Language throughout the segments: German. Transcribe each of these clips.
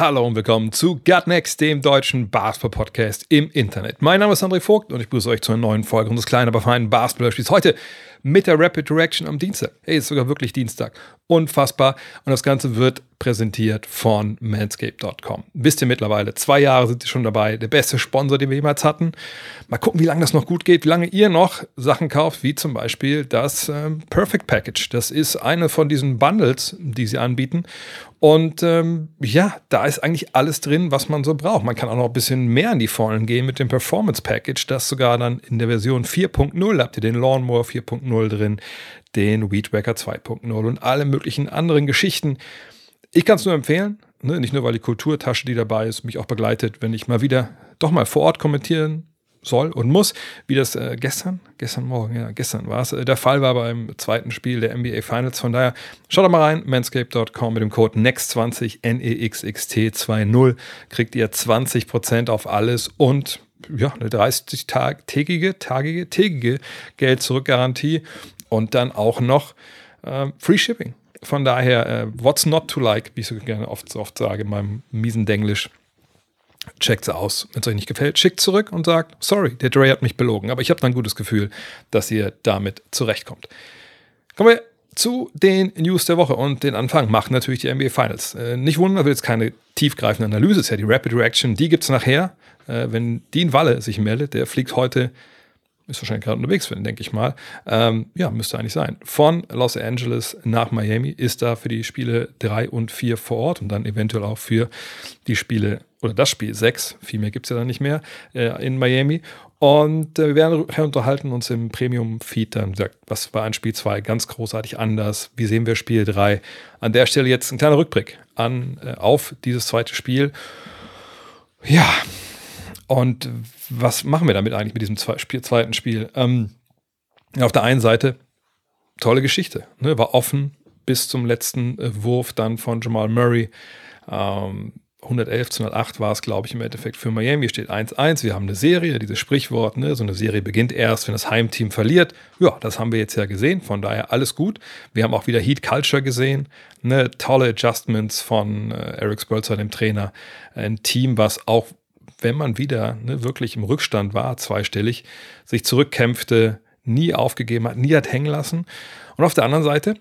Hallo und willkommen zu Gut Next, dem deutschen Basketball-Podcast im Internet. Mein Name ist André Vogt und ich begrüße euch zu einer neuen Folge unseres kleinen, aber feinen Basketball-Spiels. Heute mit der Rapid Direction am Dienstag. Hey, ist sogar wirklich Dienstag. Unfassbar. Und das Ganze wird präsentiert von manscape.com. Wisst ihr mittlerweile, zwei Jahre sind sie schon dabei. Der beste Sponsor, den wir jemals hatten. Mal gucken, wie lange das noch gut geht, wie lange ihr noch Sachen kauft, wie zum Beispiel das ähm, Perfect Package. Das ist eine von diesen Bundles, die sie anbieten. Und ähm, ja, da ist eigentlich alles drin, was man so braucht. Man kann auch noch ein bisschen mehr in die Vollen gehen mit dem Performance Package, das sogar dann in der Version 4.0 habt ihr den Lawnmower 4.0 drin, den Weed Wacker 2.0 und alle möglichen anderen Geschichten. Ich kann es nur empfehlen, ne? nicht nur weil die Kulturtasche, die dabei ist, mich auch begleitet, wenn ich mal wieder doch mal vor Ort kommentieren soll und muss, wie das äh, gestern, gestern Morgen, ja, gestern war es, äh, der Fall war beim zweiten Spiel der NBA Finals. Von daher schaut doch mal rein, manscape.com mit dem Code NEXT20, N-E-X-X-T-2-0, kriegt ihr 20% auf alles und ja, eine 30-tägige, tagige, tägige Geld-Zurück-Garantie und dann auch noch äh, Free Shipping. Von daher, äh, what's not to like, wie ich so gerne oft, oft sage in meinem miesen Denglisch. Checkt sie aus. Wenn es euch nicht gefällt, schickt zurück und sagt, sorry, der Dre hat mich belogen. Aber ich habe dann ein gutes Gefühl, dass ihr damit zurechtkommt. Kommen wir zu den News der Woche und den Anfang macht natürlich die NBA Finals. Äh, nicht wundern, will jetzt keine tiefgreifende Analyse, ist ja die Rapid Reaction, die gibt es nachher. Äh, wenn Dean Walle sich meldet, der fliegt heute ist wahrscheinlich gerade unterwegs den, denke ich mal. Ähm, ja, müsste eigentlich sein. Von Los Angeles nach Miami ist da für die Spiele 3 und 4 vor Ort und dann eventuell auch für die Spiele oder das Spiel 6, viel mehr gibt es ja dann nicht mehr, äh, in Miami. Und äh, wir werden unterhalten uns im Premium-Feed dann, sagt, was war an Spiel 2 ganz großartig anders, wie sehen wir Spiel 3. An der Stelle jetzt ein kleiner Rückblick an, äh, auf dieses zweite Spiel. Ja, und was machen wir damit eigentlich mit diesem Spiel, zweiten Spiel? Ähm, auf der einen Seite, tolle Geschichte, ne? war offen bis zum letzten äh, Wurf dann von Jamal Murray. Ähm, 111 zu 108 war es, glaube ich, im Endeffekt für Miami. Steht 1-1. Wir haben eine Serie, dieses Sprichwort, ne? so eine Serie beginnt erst, wenn das Heimteam verliert. Ja, das haben wir jetzt ja gesehen. Von daher alles gut. Wir haben auch wieder Heat Culture gesehen. Ne? Tolle Adjustments von äh, Eric Spolzer, dem Trainer. Ein Team, was auch, wenn man wieder ne, wirklich im Rückstand war, zweistellig, sich zurückkämpfte, nie aufgegeben hat, nie hat hängen lassen. Und auf der anderen Seite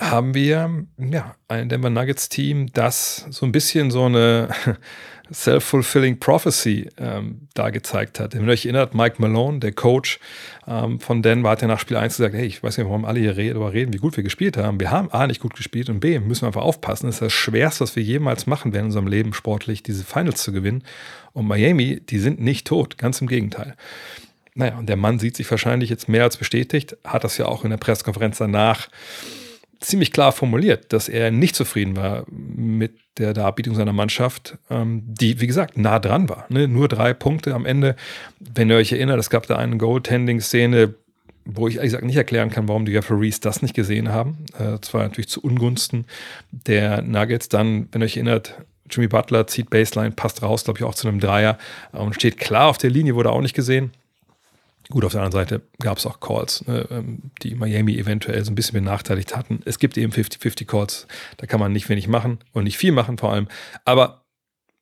haben wir ja, ein Denver Nuggets Team, das so ein bisschen so eine self-fulfilling prophecy ähm, da gezeigt hat. Wenn ihr euch erinnert, Mike Malone, der Coach ähm, von Denver, hat ja nach Spiel 1 gesagt, hey, ich weiß nicht, warum alle hier darüber reden, wie gut wir gespielt haben. Wir haben A, nicht gut gespielt und B, müssen wir einfach aufpassen. Das ist das Schwerste, was wir jemals machen werden in unserem Leben sportlich, diese Finals zu gewinnen. Und Miami, die sind nicht tot, ganz im Gegenteil. Naja, und der Mann sieht sich wahrscheinlich jetzt mehr als bestätigt, hat das ja auch in der Pressekonferenz danach ziemlich klar formuliert, dass er nicht zufrieden war mit der Darbietung seiner Mannschaft, ähm, die, wie gesagt, nah dran war. Ne? Nur drei Punkte am Ende. Wenn ihr euch erinnert, es gab da eine Goaltending-Szene, wo ich ehrlich gesagt nicht erklären kann, warum die Referees das nicht gesehen haben. Äh, das war natürlich zu Ungunsten der Nuggets. Dann, wenn ihr euch erinnert, Jimmy Butler zieht Baseline, passt raus, glaube ich, auch zu einem Dreier und steht klar auf der Linie, wurde auch nicht gesehen. Gut, auf der anderen Seite gab es auch Calls, ne, ähm, die Miami eventuell so ein bisschen benachteiligt hatten. Es gibt eben 50-50 Calls, da kann man nicht wenig machen und nicht viel machen vor allem. Aber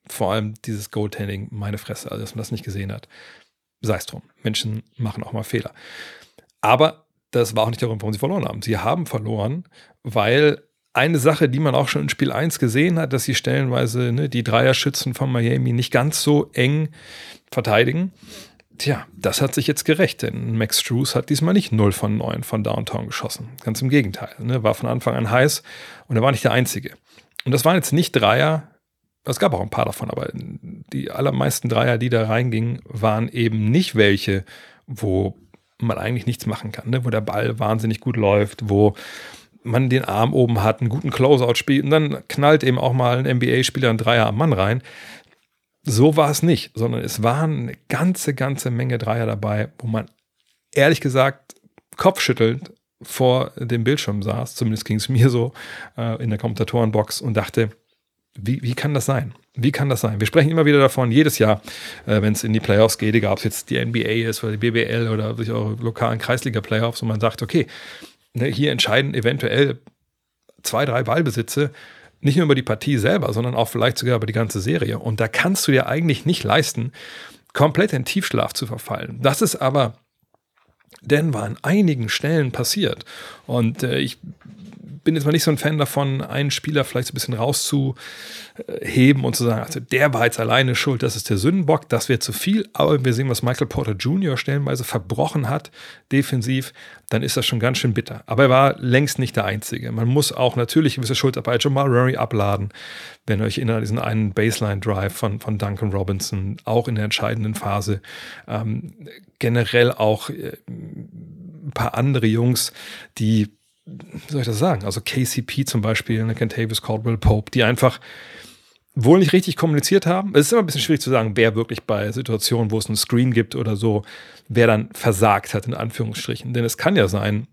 vor allem dieses Goaltending, meine Fresse, also dass man das nicht gesehen hat. Sei es drum. Menschen machen auch mal Fehler. Aber das war auch nicht der Grund, warum sie verloren haben. Sie haben verloren, weil eine Sache, die man auch schon in Spiel 1 gesehen hat, dass sie stellenweise ne, die Dreierschützen von Miami nicht ganz so eng verteidigen. Tja, das hat sich jetzt gerecht, denn Max Struess hat diesmal nicht 0 von 9 von Downtown geschossen. Ganz im Gegenteil. Ne? War von Anfang an heiß und er war nicht der Einzige. Und das waren jetzt nicht Dreier, es gab auch ein paar davon, aber die allermeisten Dreier, die da reingingen, waren eben nicht welche, wo man eigentlich nichts machen kann, ne? wo der Ball wahnsinnig gut läuft, wo man den Arm oben hat, einen guten Closeout spielt und dann knallt eben auch mal ein NBA-Spieler ein Dreier am Mann rein so war es nicht, sondern es waren eine ganze, ganze Menge Dreier dabei, wo man ehrlich gesagt kopfschüttelnd vor dem Bildschirm saß, zumindest ging es mir so äh, in der Kommentatorenbox und dachte, wie, wie kann das sein? Wie kann das sein? Wir sprechen immer wieder davon, jedes Jahr, äh, wenn es in die Playoffs geht, egal ob es jetzt die NBA ist oder die BBL oder durch eure lokalen Kreisliga-Playoffs, und man sagt, okay, ne, hier entscheiden eventuell zwei, drei Ballbesitze nicht nur über die Partie selber, sondern auch vielleicht sogar über die ganze Serie. Und da kannst du dir eigentlich nicht leisten, komplett in Tiefschlaf zu verfallen. Das ist aber Denver an einigen Stellen passiert. Und äh, ich bin jetzt mal nicht so ein Fan davon, einen Spieler vielleicht so ein bisschen rauszuheben und zu sagen, also der war jetzt alleine schuld, das ist der Sündenbock, das wäre zu viel. Aber wir sehen, was Michael Porter Jr. stellenweise verbrochen hat, defensiv, dann ist das schon ganz schön bitter. Aber er war längst nicht der Einzige. Man muss auch natürlich gewisse Schuld bei Jamal Murray abladen, wenn ihr euch erinnert, diesen einen Baseline-Drive von, von Duncan Robinson, auch in der entscheidenden Phase. Ähm, generell auch äh, ein paar andere Jungs, die wie soll ich das sagen? Also KCP zum Beispiel, ne, Kentavious Caldwell Pope, die einfach wohl nicht richtig kommuniziert haben. Es ist immer ein bisschen schwierig zu sagen, wer wirklich bei Situationen, wo es einen Screen gibt oder so, wer dann versagt hat, in Anführungsstrichen. Denn es kann ja sein,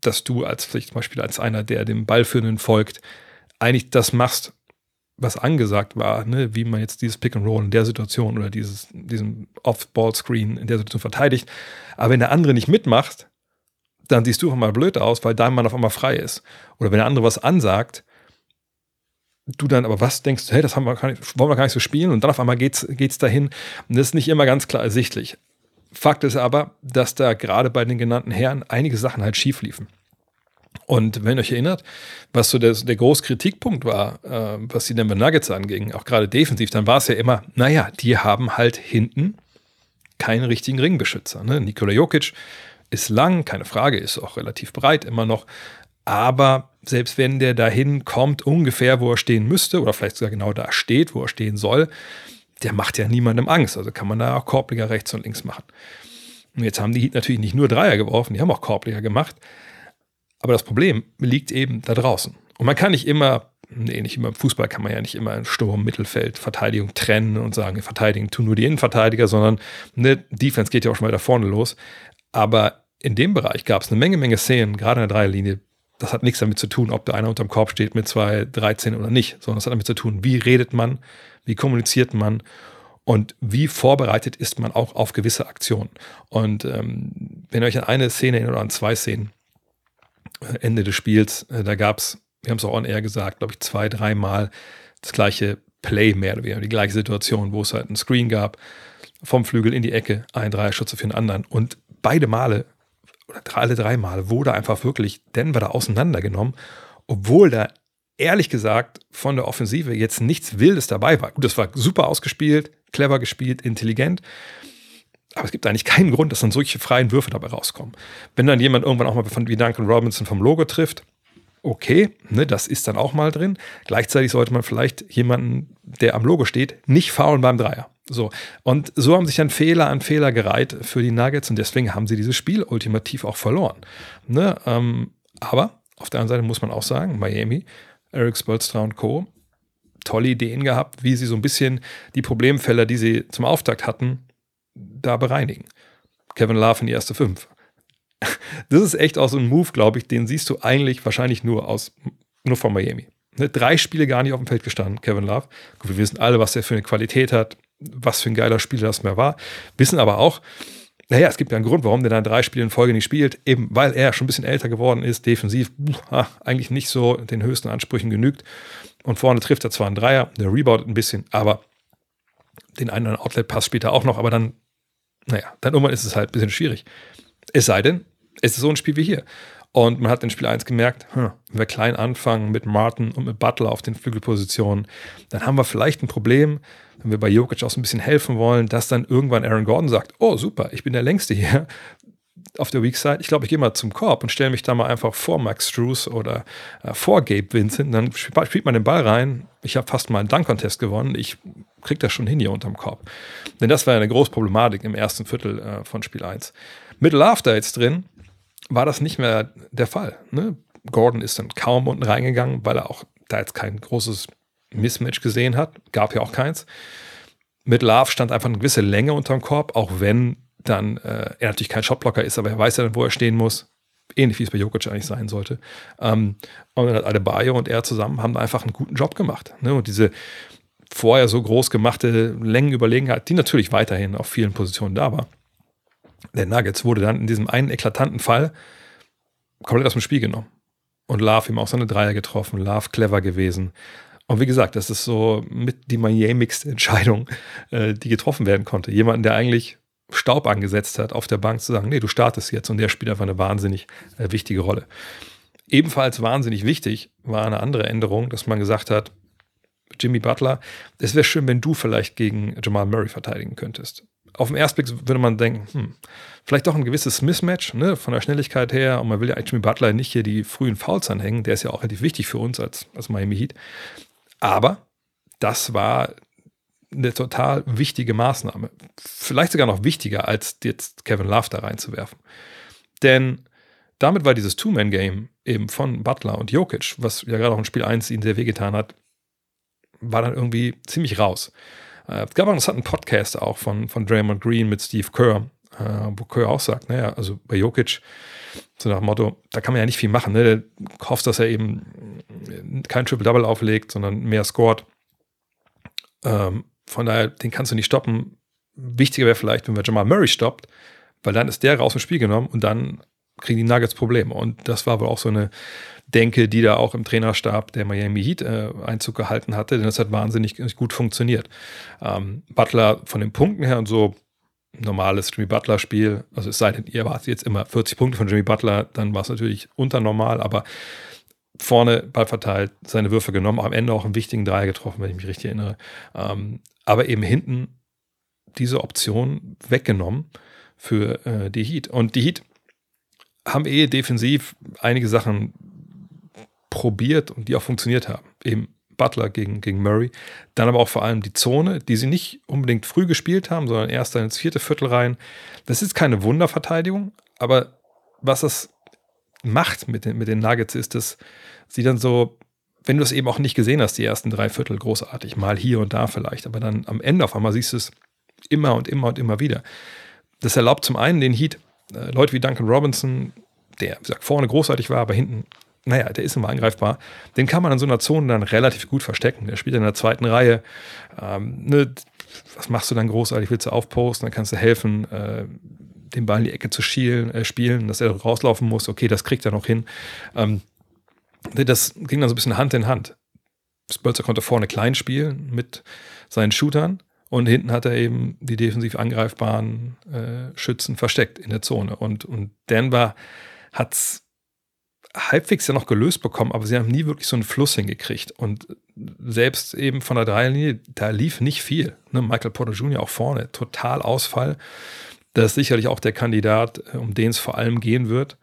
dass du als vielleicht zum Beispiel als einer, der dem Ballführenden folgt, eigentlich das machst, was angesagt war, ne? wie man jetzt dieses Pick and Roll in der Situation oder dieses, diesen Off-Ball-Screen in der Situation verteidigt. Aber wenn der andere nicht mitmacht, dann siehst du auf einmal blöd aus, weil dein Mann auf einmal frei ist. Oder wenn der andere was ansagt, du dann aber was denkst, hey, das haben wir gar nicht, wollen wir gar nicht so spielen und dann auf einmal geht's, geht's dahin. Und das ist nicht immer ganz klar ersichtlich. Fakt ist aber, dass da gerade bei den genannten Herren einige Sachen halt schief liefen. Und wenn ihr euch erinnert, was so der, der große Kritikpunkt war, äh, was die Denver Nuggets anging, auch gerade defensiv, dann war es ja immer, naja, die haben halt hinten keinen richtigen Ringbeschützer. Ne? Nikola Jokic ist lang, keine Frage, ist auch relativ breit immer noch. Aber selbst wenn der dahin kommt, ungefähr wo er stehen müsste, oder vielleicht sogar genau da steht, wo er stehen soll, der macht ja niemandem Angst. Also kann man da auch Korbleger rechts und links machen. Und jetzt haben die natürlich nicht nur Dreier geworfen, die haben auch Korbleger gemacht. Aber das Problem liegt eben da draußen. Und man kann nicht immer, nee, nicht immer im Fußball kann man ja nicht immer Sturm, Mittelfeld, Verteidigung trennen und sagen, verteidigen tun nur die Innenverteidiger, sondern eine Defense geht ja auch schon mal da vorne los. Aber in dem Bereich gab es eine Menge, Menge Szenen, gerade in der Dreierlinie. Das hat nichts damit zu tun, ob da einer unterm Korb steht mit 2,13 oder nicht, sondern es hat damit zu tun, wie redet man, wie kommuniziert man und wie vorbereitet ist man auch auf gewisse Aktionen. Und ähm, wenn ihr euch an eine Szene oder an zwei Szenen äh, Ende des Spiels, äh, da gab es, wir haben es auch on air gesagt, glaube ich, zwei, dreimal das gleiche Play mehr oder weniger, die gleiche Situation, wo es halt einen Screen gab, vom Flügel in die Ecke, ein Dreierschütze für den anderen. Und beide Male oder alle drei Male wurde einfach wirklich Denver da auseinandergenommen, obwohl da ehrlich gesagt von der Offensive jetzt nichts Wildes dabei war. Gut, das war super ausgespielt, clever gespielt, intelligent. Aber es gibt eigentlich keinen Grund, dass dann solche freien Würfe dabei rauskommen. Wenn dann jemand irgendwann auch mal wie Duncan Robinson vom Logo trifft, okay, ne, das ist dann auch mal drin. Gleichzeitig sollte man vielleicht jemanden, der am Logo steht, nicht faulen beim Dreier. So. Und so haben sich dann Fehler an Fehler gereiht für die Nuggets und deswegen haben sie dieses Spiel ultimativ auch verloren. Ne? Ähm, aber auf der anderen Seite muss man auch sagen, Miami, Eric Spolstra und Co. tolle Ideen gehabt, wie sie so ein bisschen die Problemfelder, die sie zum Auftakt hatten, da bereinigen. Kevin Love in die erste Fünf. Das ist echt auch so ein Move, glaube ich, den siehst du eigentlich wahrscheinlich nur aus, nur von Miami. Ne, drei Spiele gar nicht auf dem Feld gestanden, Kevin Love. Gut, wir wissen alle, was der für eine Qualität hat was für ein geiler Spieler das mehr war. Wissen aber auch, naja, es gibt ja einen Grund, warum der dann drei Spiele in Folge nicht spielt, eben weil er schon ein bisschen älter geworden ist, defensiv uh, eigentlich nicht so den höchsten Ansprüchen genügt. Und vorne trifft er zwar einen Dreier, der reboundet ein bisschen, aber den einen Outlet-Pass spielt er auch noch, aber dann, naja, dann irgendwann ist es halt ein bisschen schwierig. Es sei denn, es ist so ein Spiel wie hier. Und man hat in Spiel 1 gemerkt, hm, wenn wir klein anfangen mit Martin und mit Butler auf den Flügelpositionen, dann haben wir vielleicht ein Problem, wenn wir bei Jokic auch so ein bisschen helfen wollen, dass dann irgendwann Aaron Gordon sagt, oh super, ich bin der Längste hier auf der Weak Side. Ich glaube, ich gehe mal zum Korb und stelle mich da mal einfach vor Max Struess oder äh, vor Gabe Vincent. Dann spielt man den Ball rein. Ich habe fast mal einen Dunk-Contest gewonnen. Ich kriege das schon hin hier unterm Korb. Denn das war eine große Problematik im ersten Viertel äh, von Spiel 1. Mit After jetzt drin war das nicht mehr der Fall. Ne? Gordon ist dann kaum unten reingegangen, weil er auch da jetzt kein großes Mismatch gesehen hat. Gab ja auch keins. Mit Love stand einfach eine gewisse Länge unterm Korb, auch wenn dann äh, er natürlich kein Shotblocker ist, aber er weiß ja dann, wo er stehen muss. Ähnlich wie es bei Jokic eigentlich sein sollte. Ähm, und dann hat Adebayo und er zusammen haben einfach einen guten Job gemacht. Ne? Und diese vorher so groß gemachte Längenüberlegenheit, die natürlich weiterhin auf vielen Positionen da war. Der Nuggets wurde dann in diesem einen eklatanten Fall komplett aus dem Spiel genommen. Und Love ihm auch seine Dreier getroffen, Love clever gewesen. Und wie gesagt, das ist so mit die Miami-mixte Entscheidung, äh, die getroffen werden konnte. Jemanden, der eigentlich Staub angesetzt hat, auf der Bank zu sagen, nee, du startest jetzt und der spielt einfach eine wahnsinnig äh, wichtige Rolle. Ebenfalls wahnsinnig wichtig war eine andere Änderung, dass man gesagt hat, Jimmy Butler, es wäre schön, wenn du vielleicht gegen Jamal Murray verteidigen könntest. Auf den ersten Blick würde man denken, hm, vielleicht doch ein gewisses Mismatch ne, von der Schnelligkeit her. Und man will ja Jimmy Butler nicht hier die frühen Fouls anhängen. Der ist ja auch relativ wichtig für uns als, als Miami Heat. Aber das war eine total wichtige Maßnahme. Vielleicht sogar noch wichtiger, als jetzt Kevin Love da reinzuwerfen. Denn damit war dieses Two-Man-Game eben von Butler und Jokic, was ja gerade auch in Spiel 1 ihnen sehr wehgetan hat, war dann irgendwie ziemlich raus. Äh, es gab auch einen interessanten Podcast auch von, von Draymond Green mit Steve Kerr, äh, wo Kerr auch sagt, naja, also bei Jokic, so nach dem Motto, da kann man ja nicht viel machen. Ne? Der hofft, dass er eben kein Triple-Double auflegt, sondern mehr scored. Ähm, von daher, den kannst du nicht stoppen. Wichtiger wäre vielleicht, wenn wir Jamal Murray stoppt, weil dann ist der raus dem Spiel genommen und dann kriegen die Nuggets Probleme. Und das war wohl auch so eine Denke, die da auch im Trainerstab der Miami Heat äh, Einzug gehalten hatte, denn das hat wahnsinnig gut funktioniert. Ähm, Butler von den Punkten her und so normales Jimmy Butler-Spiel, also es sei denn, ihr erwartet jetzt immer 40 Punkte von Jimmy Butler, dann war es natürlich unter normal, aber vorne Ball verteilt, seine Würfe genommen, am Ende auch einen wichtigen Dreier getroffen, wenn ich mich richtig erinnere. Ähm, aber eben hinten diese Option weggenommen für äh, die Heat. Und die Heat haben eh defensiv einige Sachen probiert und die auch funktioniert haben. Eben Butler gegen, gegen Murray. Dann aber auch vor allem die Zone, die sie nicht unbedingt früh gespielt haben, sondern erst dann ins vierte Viertel rein. Das ist keine Wunderverteidigung, aber was das macht mit den, mit den Nuggets ist, dass sie dann so, wenn du es eben auch nicht gesehen hast, die ersten drei Viertel großartig, mal hier und da vielleicht, aber dann am Ende auf einmal siehst du es immer und immer und immer wieder. Das erlaubt zum einen den Heat, äh, Leute wie Duncan Robinson, der, wie gesagt, vorne großartig war, aber hinten, naja, der ist immer angreifbar. Den kann man in so einer Zone dann relativ gut verstecken. Der spielt in der zweiten Reihe. Ähm, ne, was machst du dann großartig? Willst du aufposten? Dann kannst du helfen, äh, den Ball in die Ecke zu schielen, äh, spielen, dass er rauslaufen muss. Okay, das kriegt er noch hin. Ähm, das ging dann so ein bisschen Hand in Hand. Spölzer konnte vorne klein spielen mit seinen Shootern und hinten hat er eben die defensiv angreifbaren äh, Schützen versteckt in der Zone. Und, und Denver hat es halbwegs ja noch gelöst bekommen, aber sie haben nie wirklich so einen Fluss hingekriegt. Und selbst eben von der Dreierlinie, da lief nicht viel. Ne? Michael Porter Jr. auch vorne, total Ausfall. Das ist sicherlich auch der Kandidat, äh, um den es vor allem gehen wird.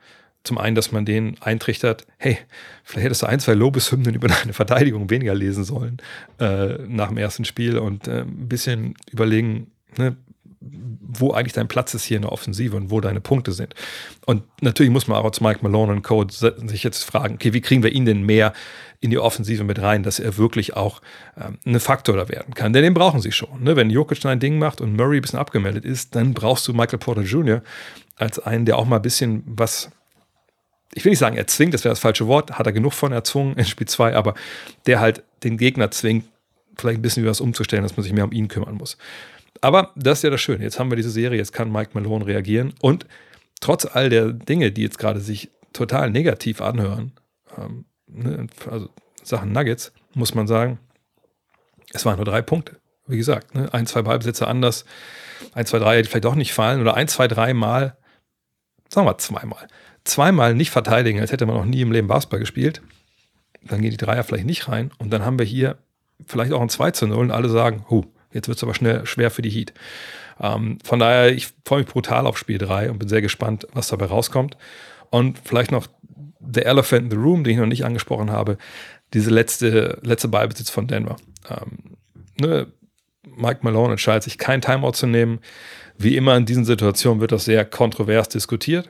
Zum einen, dass man den eintrichtert, hey, vielleicht hättest du ein, zwei Lobeshymnen über deine Verteidigung weniger lesen sollen äh, nach dem ersten Spiel und äh, ein bisschen überlegen, ne, wo eigentlich dein Platz ist hier in der Offensive und wo deine Punkte sind. Und natürlich muss man auch als Mike Malone und Code sich jetzt fragen, okay, wie kriegen wir ihn denn mehr in die Offensive mit rein, dass er wirklich auch ähm, ein Faktor da werden kann. Denn den brauchen sie schon. Ne? Wenn Jokic ein Ding macht und Murray ein bisschen abgemeldet ist, dann brauchst du Michael Porter Jr. als einen, der auch mal ein bisschen was ich will nicht sagen, er zwingt, das wäre das falsche Wort, hat er genug von erzwungen in Spiel 2, aber der halt den Gegner zwingt, vielleicht ein bisschen über was umzustellen, dass man sich mehr um ihn kümmern muss. Aber das ist ja das Schöne. Jetzt haben wir diese Serie, jetzt kann Mike Malone reagieren und trotz all der Dinge, die jetzt gerade sich total negativ anhören, ähm, ne, also Sachen Nuggets, muss man sagen, es waren nur drei Punkte. Wie gesagt, ne, ein, zwei Ballbesitzer anders, ein, zwei, drei, vielleicht auch nicht fallen oder ein, zwei, drei Mal, sagen wir zweimal, zweimal nicht verteidigen, als hätte man noch nie im Leben Basketball gespielt. Dann gehen die Dreier vielleicht nicht rein und dann haben wir hier vielleicht auch ein 2 zu 0 und alle sagen, huh, Jetzt wird es aber schnell schwer für die Heat. Ähm, von daher, ich freue mich brutal auf Spiel 3 und bin sehr gespannt, was dabei rauskommt. Und vielleicht noch der Elephant in the Room, den ich noch nicht angesprochen habe, diese letzte, letzte Ballbesitz von Denver. Ähm, ne, Mike Malone entscheidet sich, kein Timeout zu nehmen. Wie immer in diesen Situationen wird das sehr kontrovers diskutiert.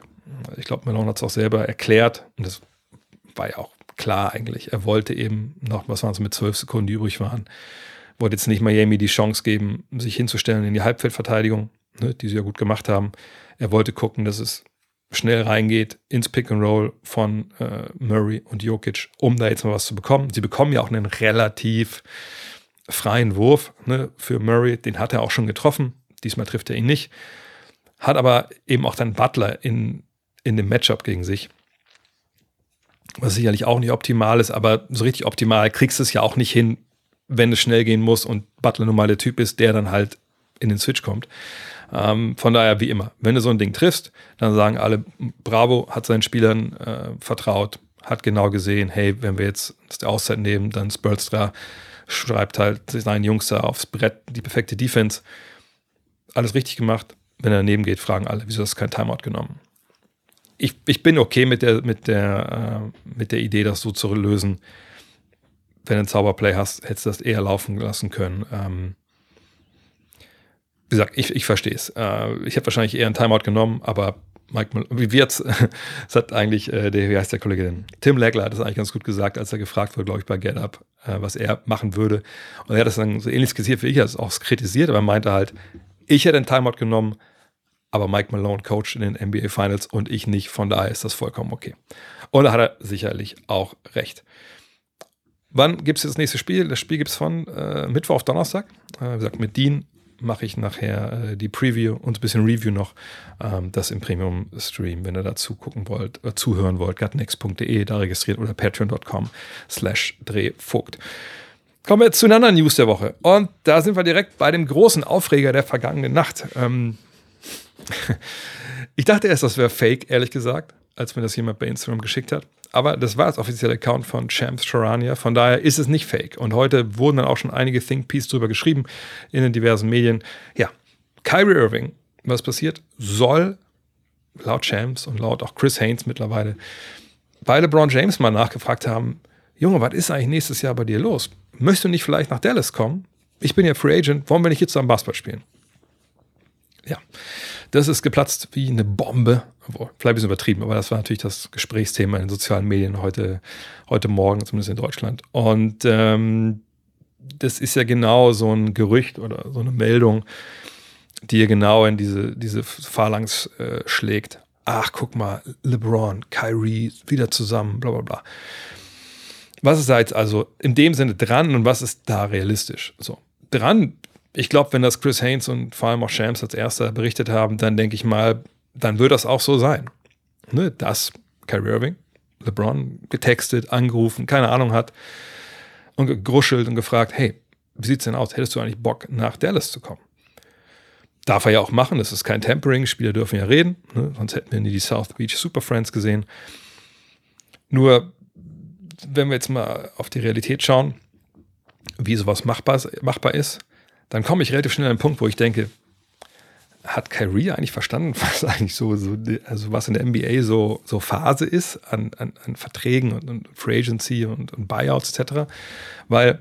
Ich glaube, Malone hat es auch selber erklärt und das war ja auch klar eigentlich. Er wollte eben noch, was waren es mit zwölf Sekunden, die übrig waren, wollte jetzt nicht Miami die Chance geben, sich hinzustellen in die Halbfeldverteidigung, ne, die sie ja gut gemacht haben. Er wollte gucken, dass es schnell reingeht ins Pick and Roll von äh, Murray und Jokic, um da jetzt mal was zu bekommen. Sie bekommen ja auch einen relativ freien Wurf ne, für Murray, den hat er auch schon getroffen. Diesmal trifft er ihn nicht. Hat aber eben auch dann Butler in, in dem Matchup gegen sich. Was sicherlich auch nicht optimal ist, aber so richtig optimal kriegst du es ja auch nicht hin, wenn es schnell gehen muss und Butler nun mal der Typ ist, der dann halt in den Switch kommt. Ähm, von daher, wie immer, wenn du so ein Ding triffst, dann sagen alle, Bravo hat seinen Spielern äh, vertraut, hat genau gesehen, hey, wenn wir jetzt die Auszeit nehmen, dann Spolstra schreibt halt seinen Jungs da aufs Brett die perfekte Defense. Alles richtig gemacht. Wenn er daneben geht, fragen alle, wieso hast du kein Timeout genommen? Ich, ich bin okay mit der, mit, der, äh, mit der Idee, das so zu lösen. Wenn du ein Zauberplay hast, hättest du das eher laufen lassen können. Ähm, wie gesagt, ich, ich verstehe es. Äh, ich hätte wahrscheinlich eher einen Timeout genommen, aber Mike, wie wird's? das hat eigentlich, äh, der, wie heißt der Kollege denn? Tim Legler hat das eigentlich ganz gut gesagt, als er gefragt wurde, glaube ich, bei Get Up, äh, was er machen würde. Und er hat das dann so ähnlich skizziert wie ich, er hat es auch kritisiert, aber er meinte halt, ich hätte einen Timeout genommen, aber Mike Malone coacht in den NBA Finals und ich nicht. Von daher ist das vollkommen okay. Und da hat er sicherlich auch recht. Wann gibt es das nächste Spiel? Das Spiel gibt es von äh, Mittwoch auf Donnerstag. Äh, wie gesagt, mit Dean mache ich nachher äh, die Preview und ein bisschen Review noch. Ähm, das im Premium-Stream, wenn ihr dazu gucken wollt, äh, zuhören wollt, gutnext.de, da registriert oder patreon.com slash drehvogt. Kommen wir zu einer anderen News der Woche. Und da sind wir direkt bei dem großen Aufreger der vergangenen Nacht. Ähm ich dachte erst, das wäre fake, ehrlich gesagt, als mir das jemand bei Instagram geschickt hat. Aber das war das offizielle Account von Champs Charania. Von daher ist es nicht fake. Und heute wurden dann auch schon einige Think Pieces drüber geschrieben in den diversen Medien. Ja, Kyrie Irving, was passiert, soll laut Champs und laut auch Chris Haynes mittlerweile bei LeBron James mal nachgefragt haben, Junge, was ist eigentlich nächstes Jahr bei dir los? Möchtest du nicht vielleicht nach Dallas kommen? Ich bin ja Free Agent, wollen wir nicht jetzt am Basketball spielen? Ja, das ist geplatzt wie eine Bombe. Vielleicht ein bisschen übertrieben, aber das war natürlich das Gesprächsthema in den sozialen Medien heute, heute Morgen, zumindest in Deutschland. Und ähm, das ist ja genau so ein Gerücht oder so eine Meldung, die ja genau in diese, diese Phalanx äh, schlägt. Ach, guck mal, LeBron, Kyrie, wieder zusammen, bla bla bla. Was ist da jetzt also in dem Sinne dran und was ist da realistisch? So, dran ich glaube, wenn das Chris Haynes und vor allem auch Shams als erster berichtet haben, dann denke ich mal, dann wird das auch so sein. Ne, dass Kyrie Irving, LeBron getextet, angerufen, keine Ahnung hat und gegruschelt und gefragt, hey, wie sieht's denn aus? Hättest du eigentlich Bock, nach Dallas zu kommen? Darf er ja auch machen, das ist kein Tempering, Spieler dürfen ja reden, ne? sonst hätten wir nie die South Beach Super Friends gesehen. Nur, wenn wir jetzt mal auf die Realität schauen, wie sowas machbar, machbar ist, dann komme ich relativ schnell an den Punkt, wo ich denke, hat Kyrie eigentlich verstanden, was eigentlich so, so also was in der NBA so, so Phase ist an, an, an Verträgen und, und, Free Agency und, und Buyouts etc. Weil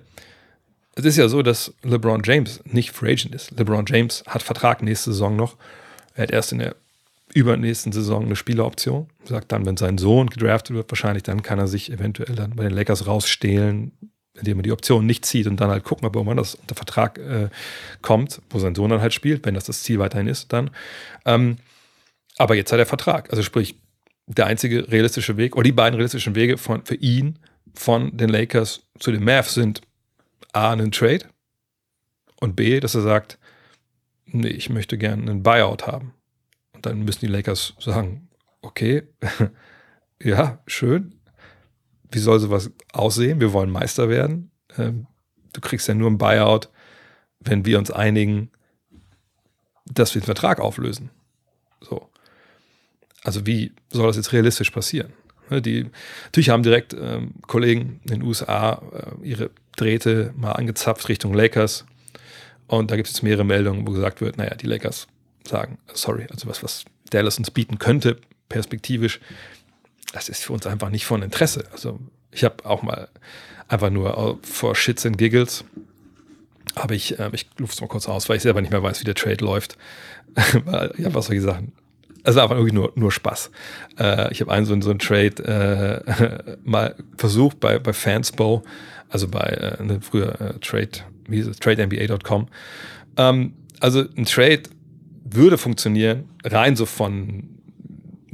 es ist ja so, dass LeBron James nicht Free Agent ist. LeBron James hat Vertrag nächste Saison noch. Er hat erst in der übernächsten Saison eine Spieleroption. Sagt dann, wenn sein Sohn gedraftet wird, wahrscheinlich dann kann er sich eventuell dann bei den Lakers rausstehlen, indem man die Option nicht zieht und dann halt gucken, ob irgendwann das unter Vertrag äh, kommt, wo sein Sohn dann halt spielt, wenn das das Ziel weiterhin ist, dann. Ähm, aber jetzt hat er Vertrag. Also sprich, der einzige realistische Weg oder die beiden realistischen Wege von, für ihn von den Lakers zu den Mavs sind A, einen Trade und B, dass er sagt, nee, ich möchte gerne einen Buyout haben. Und dann müssen die Lakers sagen, okay, ja, schön, wie soll sowas aussehen? Wir wollen Meister werden. Ähm, du kriegst ja nur ein Buyout, wenn wir uns einigen, dass wir den Vertrag auflösen. So. Also wie soll das jetzt realistisch passieren? Ne, die, natürlich haben direkt ähm, Kollegen in den USA äh, ihre Drähte mal angezapft Richtung Lakers. Und da gibt es jetzt mehrere Meldungen, wo gesagt wird, naja, die Lakers sagen, sorry, also was, was Dallas uns bieten könnte, perspektivisch, das ist für uns einfach nicht von Interesse. Also ich habe auch mal einfach nur vor Shits and Giggles, aber ich, äh, ich luft es mal kurz aus, weil ich selber nicht mehr weiß, wie der Trade läuft. weil ich habe solche Sachen. Also einfach irgendwie nur, nur Spaß. Äh, ich habe einen so, so einen Trade äh, mal versucht bei, bei Fansbo, also bei äh, ne, früher äh, Trade wie ist es, TradeNBA.com. Ähm, also ein Trade würde funktionieren, rein so von,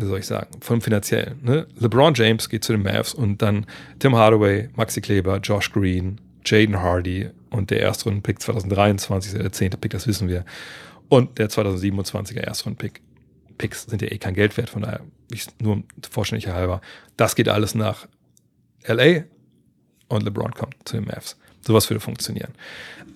wie soll ich sagen, vom finanziellen. Ne? LeBron James geht zu den Mavs und dann Tim Hardaway, Maxi Kleber, Josh Green, Jaden Hardy und der Erstrunden-Pick 2023, der zehnte Pick, das wissen wir. Und der 2027er Erstrunden-Pick. Picks sind ja eh kein Geld wert, von daher ich, nur vollständiger halber. Das geht alles nach LA und LeBron kommt zu den Mavs. Sowas würde funktionieren.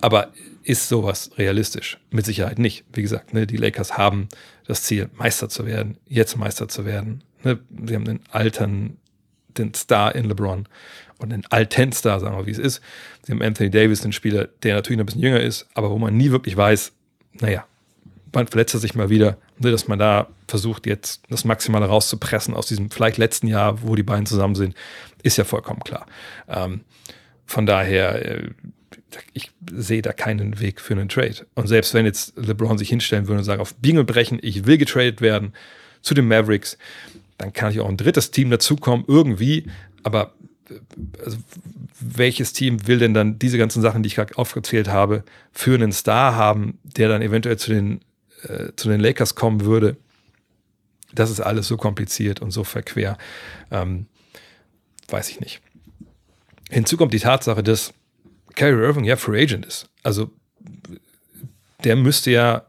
Aber ist sowas realistisch? Mit Sicherheit nicht. Wie gesagt, ne, die Lakers haben das Ziel, Meister zu werden, jetzt Meister zu werden. Ne, sie haben den alten, den Star in LeBron und den alten Star, sagen wir, wie es ist. Sie haben Anthony Davis, den Spieler, der natürlich noch ein bisschen jünger ist, aber wo man nie wirklich weiß, naja, man verletzt er sich mal wieder, ne, dass man da versucht, jetzt das Maximale rauszupressen aus diesem vielleicht letzten Jahr, wo die beiden zusammen sind, ist ja vollkommen klar. Ähm, von daher, äh, ich sehe da keinen Weg für einen Trade. Und selbst wenn jetzt LeBron sich hinstellen würde und sagen, auf und Brechen, ich will getradet werden zu den Mavericks, dann kann ich auch ein drittes Team dazukommen, irgendwie. Aber also, welches Team will denn dann diese ganzen Sachen, die ich gerade aufgezählt habe, für einen Star haben, der dann eventuell zu den, äh, zu den Lakers kommen würde? Das ist alles so kompliziert und so verquer. Ähm, weiß ich nicht. Hinzu kommt die Tatsache, dass Kyrie Irving ja Free Agent ist. Also der müsste ja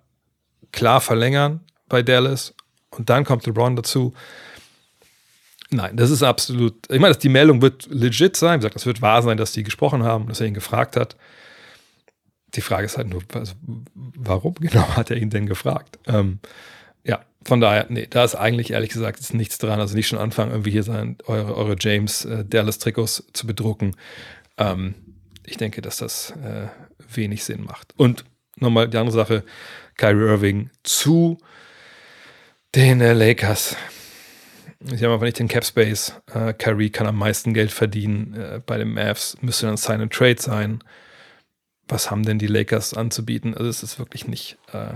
klar verlängern bei Dallas und dann kommt LeBron dazu. Nein, das ist absolut. Ich meine, die Meldung wird legit sein. Wie gesagt, das wird wahr sein, dass die gesprochen haben, dass er ihn gefragt hat. Die Frage ist halt nur, also, warum genau hat er ihn denn gefragt? Ähm, ja, von daher, nee, da ist eigentlich ehrlich gesagt ist nichts dran. Also nicht schon anfangen, irgendwie hier sein, eure, eure James äh, Dallas Trikots zu bedrucken. Ähm, ich denke, dass das äh, wenig Sinn macht. Und nochmal die andere Sache, Kyrie Irving zu den äh, Lakers. Ich habe einfach nicht den Cap Space. Äh, Kyrie kann am meisten Geld verdienen äh, bei den Mavs. Müsste dann Sign and Trade sein. Was haben denn die Lakers anzubieten? Also es ist wirklich nicht, äh,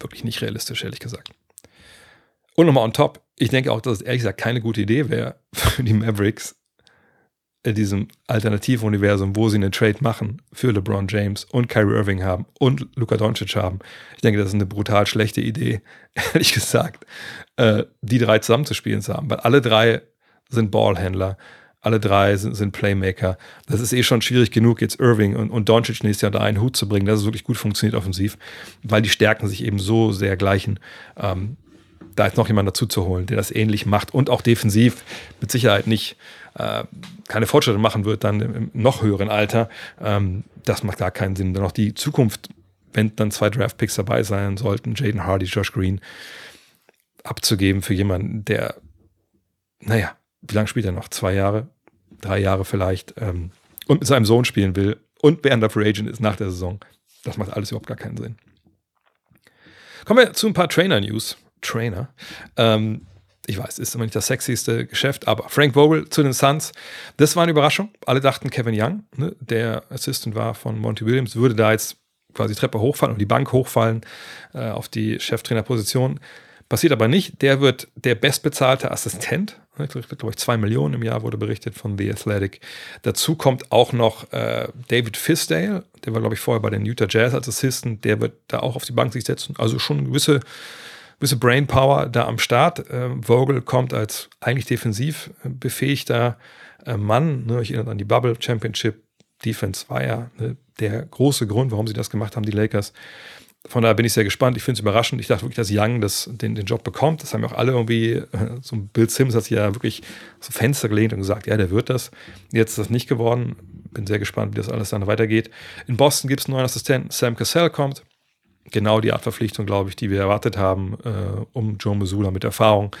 wirklich nicht realistisch, ehrlich gesagt. Und nochmal on top, ich denke auch, dass es ehrlich gesagt keine gute Idee wäre für die Mavericks, in diesem Alternativuniversum, wo sie einen Trade machen für LeBron James und Kyrie Irving haben und Luka Doncic haben. Ich denke, das ist eine brutal schlechte Idee, ehrlich gesagt, äh, die drei zusammenzuspielen zu haben, weil alle drei sind Ballhändler, alle drei sind, sind, Playmaker. Das ist eh schon schwierig genug, jetzt Irving und, und Doncic nächstes Jahr da einen Hut zu bringen, dass es wirklich gut funktioniert offensiv, weil die Stärken sich eben so sehr gleichen. Ähm, da ist noch jemand dazu zu holen, der das ähnlich macht und auch defensiv mit Sicherheit nicht äh, keine Fortschritte machen wird, dann im, noch höheren Alter, ähm, das macht gar keinen Sinn. Dann auch die Zukunft, wenn dann zwei Draft-Picks dabei sein sollten, Jaden Hardy, Josh Green, abzugeben für jemanden, der, naja, wie lange spielt er noch? Zwei Jahre, drei Jahre vielleicht, ähm, und mit seinem Sohn spielen will und während der Free Agent ist nach der Saison. Das macht alles überhaupt gar keinen Sinn. Kommen wir zu ein paar Trainer-News. Trainer. Ähm, ich weiß, ist immer nicht das sexyste Geschäft, aber Frank Vogel zu den Suns, das war eine Überraschung. Alle dachten, Kevin Young, ne, der Assistant war von Monty Williams, würde da jetzt quasi Treppe hochfallen und die Bank hochfallen äh, auf die Cheftrainerposition. Passiert aber nicht. Der wird der bestbezahlte Assistent. Ich glaube ich, zwei Millionen im Jahr wurde berichtet von The Athletic. Dazu kommt auch noch äh, David Fisdale, der war, glaube ich, vorher bei den Utah Jazz als Assistant. Der wird da auch auf die Bank sich setzen. Also schon eine gewisse gewisse Brainpower da am Start. Äh, Vogel kommt als eigentlich defensiv befähigter äh, Mann. Ne? Ich erinnere an die Bubble Championship. Defense war ja ne, der große Grund, warum sie das gemacht haben, die Lakers. Von daher bin ich sehr gespannt. Ich finde es überraschend. Ich dachte wirklich, dass Young das, den, den Job bekommt. Das haben ja auch alle irgendwie, äh, so Bill Sims hat sich ja wirklich so Fenster gelehnt und gesagt, ja, der wird das. Jetzt ist das nicht geworden. Bin sehr gespannt, wie das alles dann weitergeht. In Boston gibt es einen neuen Assistenten. Sam Cassell kommt genau die Art Verpflichtung, glaube ich, die wir erwartet haben, äh, um Joe Missoula mit Erfahrung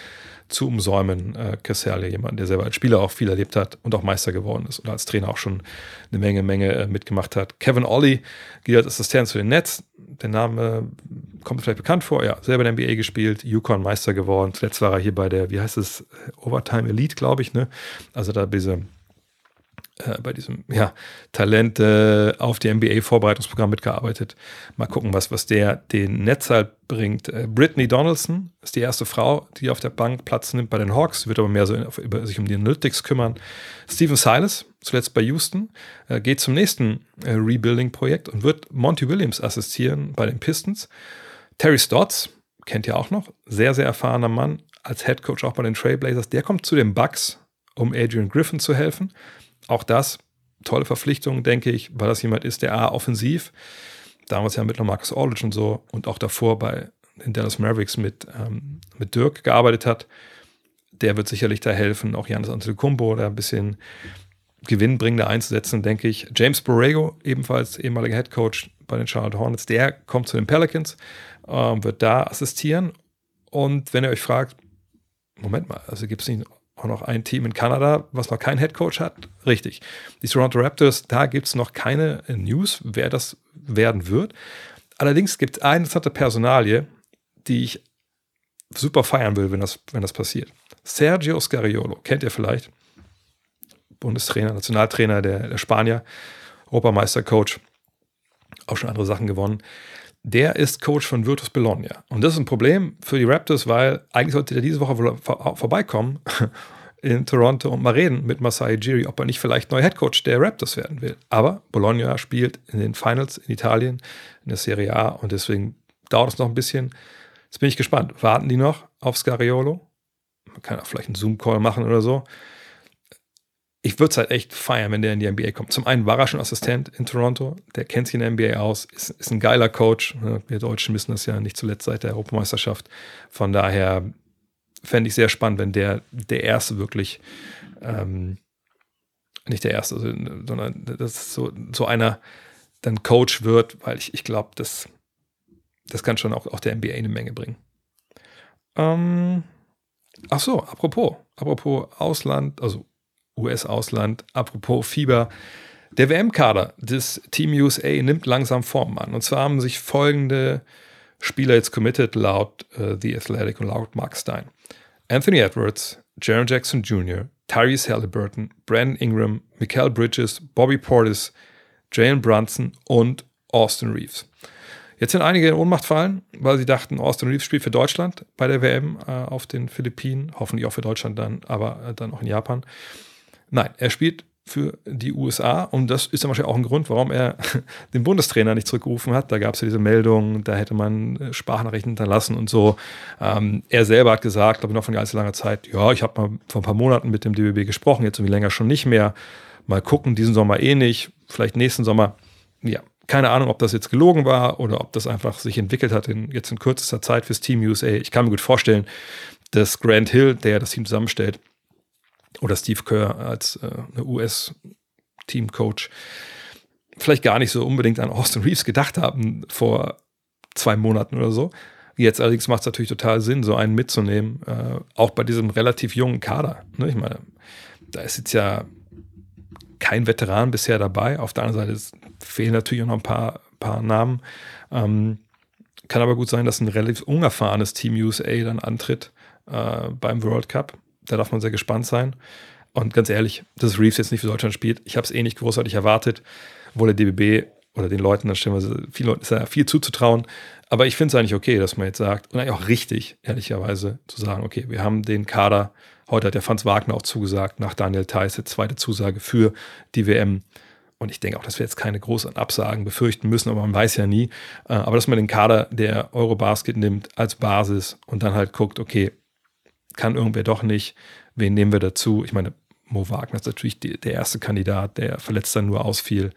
zu umsäumen. Äh, Casserle, jemand, der selber als Spieler auch viel erlebt hat und auch Meister geworden ist und als Trainer auch schon eine Menge, Menge äh, mitgemacht hat. Kevin Ollie geht als Assistent zu den Nets. Der Name äh, kommt vielleicht bekannt vor. Ja, selber in der NBA gespielt, Yukon Meister geworden. Zuletzt war er hier bei der, wie heißt es, Overtime Elite, glaube ich. Ne? Also da diese äh, bei diesem ja, Talent äh, auf die NBA-Vorbereitungsprogramm mitgearbeitet. Mal gucken, was, was der den Netz halt bringt. Äh, Brittany Donaldson ist die erste Frau, die auf der Bank Platz nimmt bei den Hawks, wird aber mehr so in, auf, über, sich um die Analytics kümmern. Stephen Silas, zuletzt bei Houston, äh, geht zum nächsten äh, Rebuilding-Projekt und wird Monty Williams assistieren bei den Pistons. Terry Stotts, kennt ihr auch noch, sehr, sehr erfahrener Mann, als Head Coach auch bei den Trailblazers, der kommt zu den Bucks, um Adrian Griffin zu helfen. Auch das, tolle Verpflichtung, denke ich, weil das jemand ist, der A, offensiv, damals ja mit Marcus Aldridge und so und auch davor bei den Dallas Mavericks mit, ähm, mit Dirk gearbeitet hat. Der wird sicherlich da helfen, auch Janis Antetokounmpo da ein bisschen gewinnbringender einzusetzen, denke ich. James Borrego, ebenfalls ehemaliger Head Coach bei den Charlotte Hornets, der kommt zu den Pelicans, ähm, wird da assistieren. Und wenn ihr euch fragt, Moment mal, also gibt es nicht auch noch ein Team in Kanada, was noch keinen Head Coach hat? Richtig. Die Toronto Raptors, da gibt es noch keine News, wer das werden wird. Allerdings gibt es eine interessante Personalie, die ich super feiern will, wenn das, wenn das passiert. Sergio Scariolo, kennt ihr vielleicht? Bundestrainer, Nationaltrainer der, der Spanier, Europameistercoach, auch schon andere Sachen gewonnen. Der ist Coach von Virtus Bologna. Und das ist ein Problem für die Raptors, weil eigentlich sollte der diese Woche vor, vorbeikommen in Toronto und mal reden mit Masai Giri, ob er nicht vielleicht neuer Headcoach der Raptors werden will. Aber Bologna spielt in den Finals in Italien, in der Serie A und deswegen dauert es noch ein bisschen. Jetzt bin ich gespannt. Warten die noch auf Scariolo? Man kann auch vielleicht einen Zoom-Call machen oder so ich würde es halt echt feiern, wenn der in die NBA kommt. Zum einen war er schon Assistent in Toronto, der kennt sich in der NBA aus, ist, ist ein geiler Coach. Wir Deutschen wissen das ja nicht zuletzt seit der Europameisterschaft. Von daher fände ich sehr spannend, wenn der der Erste wirklich, ähm, nicht der Erste, also, sondern dass so, so einer dann Coach wird, weil ich, ich glaube, das, das kann schon auch, auch der NBA eine Menge bringen. Ähm, ach so, apropos, apropos Ausland, also US-Ausland. Apropos Fieber. Der WM-Kader des Team USA nimmt langsam Form an. Und zwar haben sich folgende Spieler jetzt committed laut uh, The Athletic und laut Mark Stein. Anthony Edwards, Jaron Jackson Jr., Tyrese Halliburton, Brandon Ingram, Mikael Bridges, Bobby Portis, Jalen Brunson und Austin Reeves. Jetzt sind einige in Ohnmacht fallen, weil sie dachten, Austin Reeves spielt für Deutschland bei der WM äh, auf den Philippinen, hoffentlich auch für Deutschland dann, aber äh, dann auch in Japan. Nein, er spielt für die USA und das ist dann wahrscheinlich auch ein Grund, warum er den Bundestrainer nicht zurückgerufen hat. Da gab es ja diese Meldung, da hätte man äh, Sprachnachrichten hinterlassen und so. Ähm, er selber hat gesagt, glaube ich, noch von ganz langer Zeit, ja, ich habe mal vor ein paar Monaten mit dem DBB gesprochen, jetzt irgendwie länger schon nicht mehr. Mal gucken, diesen Sommer eh nicht, vielleicht nächsten Sommer. Ja, keine Ahnung, ob das jetzt gelogen war oder ob das einfach sich entwickelt hat in, jetzt in kürzester Zeit fürs Team USA. Ich kann mir gut vorstellen, dass Grant Hill, der das Team zusammenstellt, oder Steve Kerr als äh, US-Teamcoach vielleicht gar nicht so unbedingt an Austin Reeves gedacht haben vor zwei Monaten oder so. Jetzt allerdings macht es natürlich total Sinn, so einen mitzunehmen, äh, auch bei diesem relativ jungen Kader. Ne? Ich meine, da ist jetzt ja kein Veteran bisher dabei. Auf der anderen Seite fehlen natürlich auch noch ein paar, paar Namen. Ähm, kann aber gut sein, dass ein relativ unerfahrenes Team USA dann antritt äh, beim World Cup. Da darf man sehr gespannt sein. Und ganz ehrlich, dass Reeves jetzt nicht für Deutschland spielt, ich habe es eh nicht großartig erwartet, obwohl der DBB oder den Leuten dann stellenweise viel, ist ja viel zuzutrauen. Aber ich finde es eigentlich okay, dass man jetzt sagt, und eigentlich auch richtig, ehrlicherweise, zu sagen, okay, wir haben den Kader, heute hat der Franz Wagner auch zugesagt, nach Daniel Theiss, zweite Zusage für die WM. Und ich denke auch, dass wir jetzt keine großen Absagen befürchten müssen, aber man weiß ja nie. Äh, aber dass man den Kader der Eurobasket nimmt als Basis und dann halt guckt, okay, kann irgendwer doch nicht, wen nehmen wir dazu? Ich meine, Mo Wagner ist natürlich die, der erste Kandidat, der verletzt dann nur ausfiel,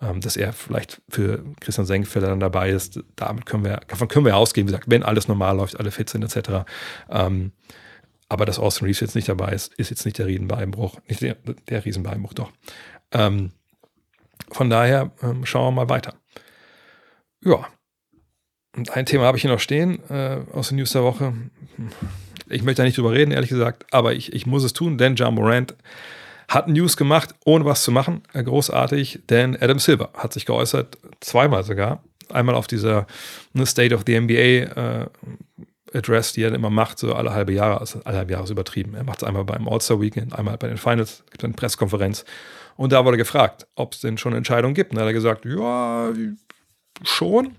ähm, dass er vielleicht für Christian Senkfelder dann dabei ist. Damit können wir, davon können wir ausgehen, wie gesagt, wenn alles normal läuft, alle fit sind, etc. Ähm, aber dass Austin Reeves jetzt nicht dabei ist, ist jetzt nicht der Riesenbeinbruch, nicht der, der Riesenbeinbruch, doch. Ähm, von daher ähm, schauen wir mal weiter. Ja. Und ein Thema habe ich hier noch stehen äh, aus den News der Woche. Ich möchte da nicht drüber reden, ehrlich gesagt, aber ich, ich muss es tun, denn John Morant hat News gemacht, ohne was zu machen. Äh, großartig, denn Adam Silver hat sich geäußert, zweimal sogar. Einmal auf dieser ne, State of the NBA äh, Address, die er immer macht, so alle halbe Jahre, also alle halbe Jahre ist übertrieben. Er macht es einmal beim All-Star Weekend, einmal bei den Finals, gibt eine Pressekonferenz Und da wurde gefragt, ob es denn schon Entscheidungen gibt. Und da hat er gesagt, ja, schon.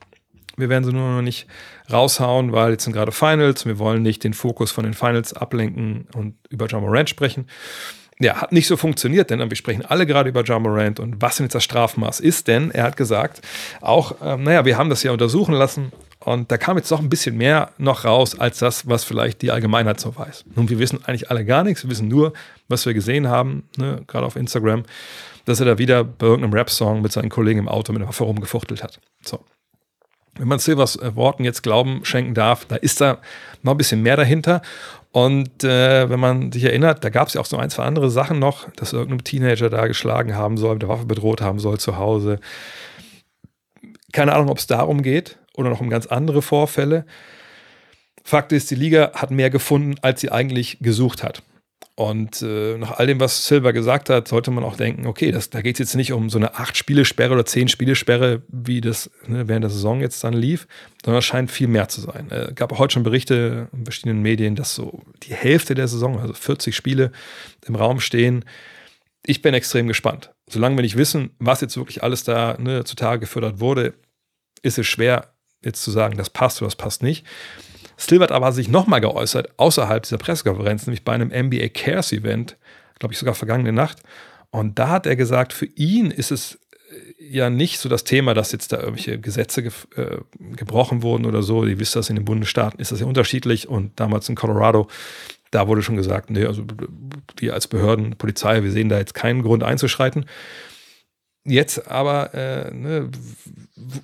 Wir werden sie nur noch nicht raushauen, weil jetzt sind gerade Finals. Wir wollen nicht den Fokus von den Finals ablenken und über John Morant sprechen. Ja, hat nicht so funktioniert, denn wir sprechen alle gerade über John Morant und was denn jetzt das Strafmaß ist, denn er hat gesagt, auch, ähm, naja, wir haben das ja untersuchen lassen und da kam jetzt doch ein bisschen mehr noch raus, als das, was vielleicht die Allgemeinheit so weiß. Nun, wir wissen eigentlich alle gar nichts, wir wissen nur, was wir gesehen haben, ne, gerade auf Instagram, dass er da wieder bei irgendeinem Rap-Song mit seinen Kollegen im Auto mit einer Waffe rumgefuchtelt hat. So. Wenn man Silvers äh, Worten jetzt Glauben schenken darf, da ist da noch ein bisschen mehr dahinter. Und äh, wenn man sich erinnert, da gab es ja auch so ein, zwei andere Sachen noch, dass irgendein Teenager da geschlagen haben soll, mit der Waffe bedroht haben soll zu Hause. Keine Ahnung, ob es darum geht oder noch um ganz andere Vorfälle. Fakt ist, die Liga hat mehr gefunden, als sie eigentlich gesucht hat. Und äh, nach all dem, was Silver gesagt hat, sollte man auch denken, okay, das, da geht es jetzt nicht um so eine acht Spielesperre oder zehn Spielesperre, wie das ne, während der Saison jetzt dann lief, sondern es scheint viel mehr zu sein. Es äh, gab auch heute schon Berichte in verschiedenen Medien, dass so die Hälfte der Saison, also 40 Spiele im Raum stehen. Ich bin extrem gespannt. Solange wir nicht wissen, was jetzt wirklich alles da ne, zutage gefördert wurde, ist es schwer, jetzt zu sagen, das passt oder das passt nicht. Stillwart aber sich nochmal geäußert, außerhalb dieser Pressekonferenz, nämlich bei einem NBA Cares Event, glaube ich sogar vergangene Nacht. Und da hat er gesagt, für ihn ist es äh, ja nicht so das Thema, dass jetzt da irgendwelche Gesetze ge äh, gebrochen wurden oder so. Ihr wisst das, in den Bundesstaaten ist das ja unterschiedlich und damals in Colorado, da wurde schon gesagt, nee, also wir als Behörden, Polizei, wir sehen da jetzt keinen Grund einzuschreiten. Jetzt aber äh, ne,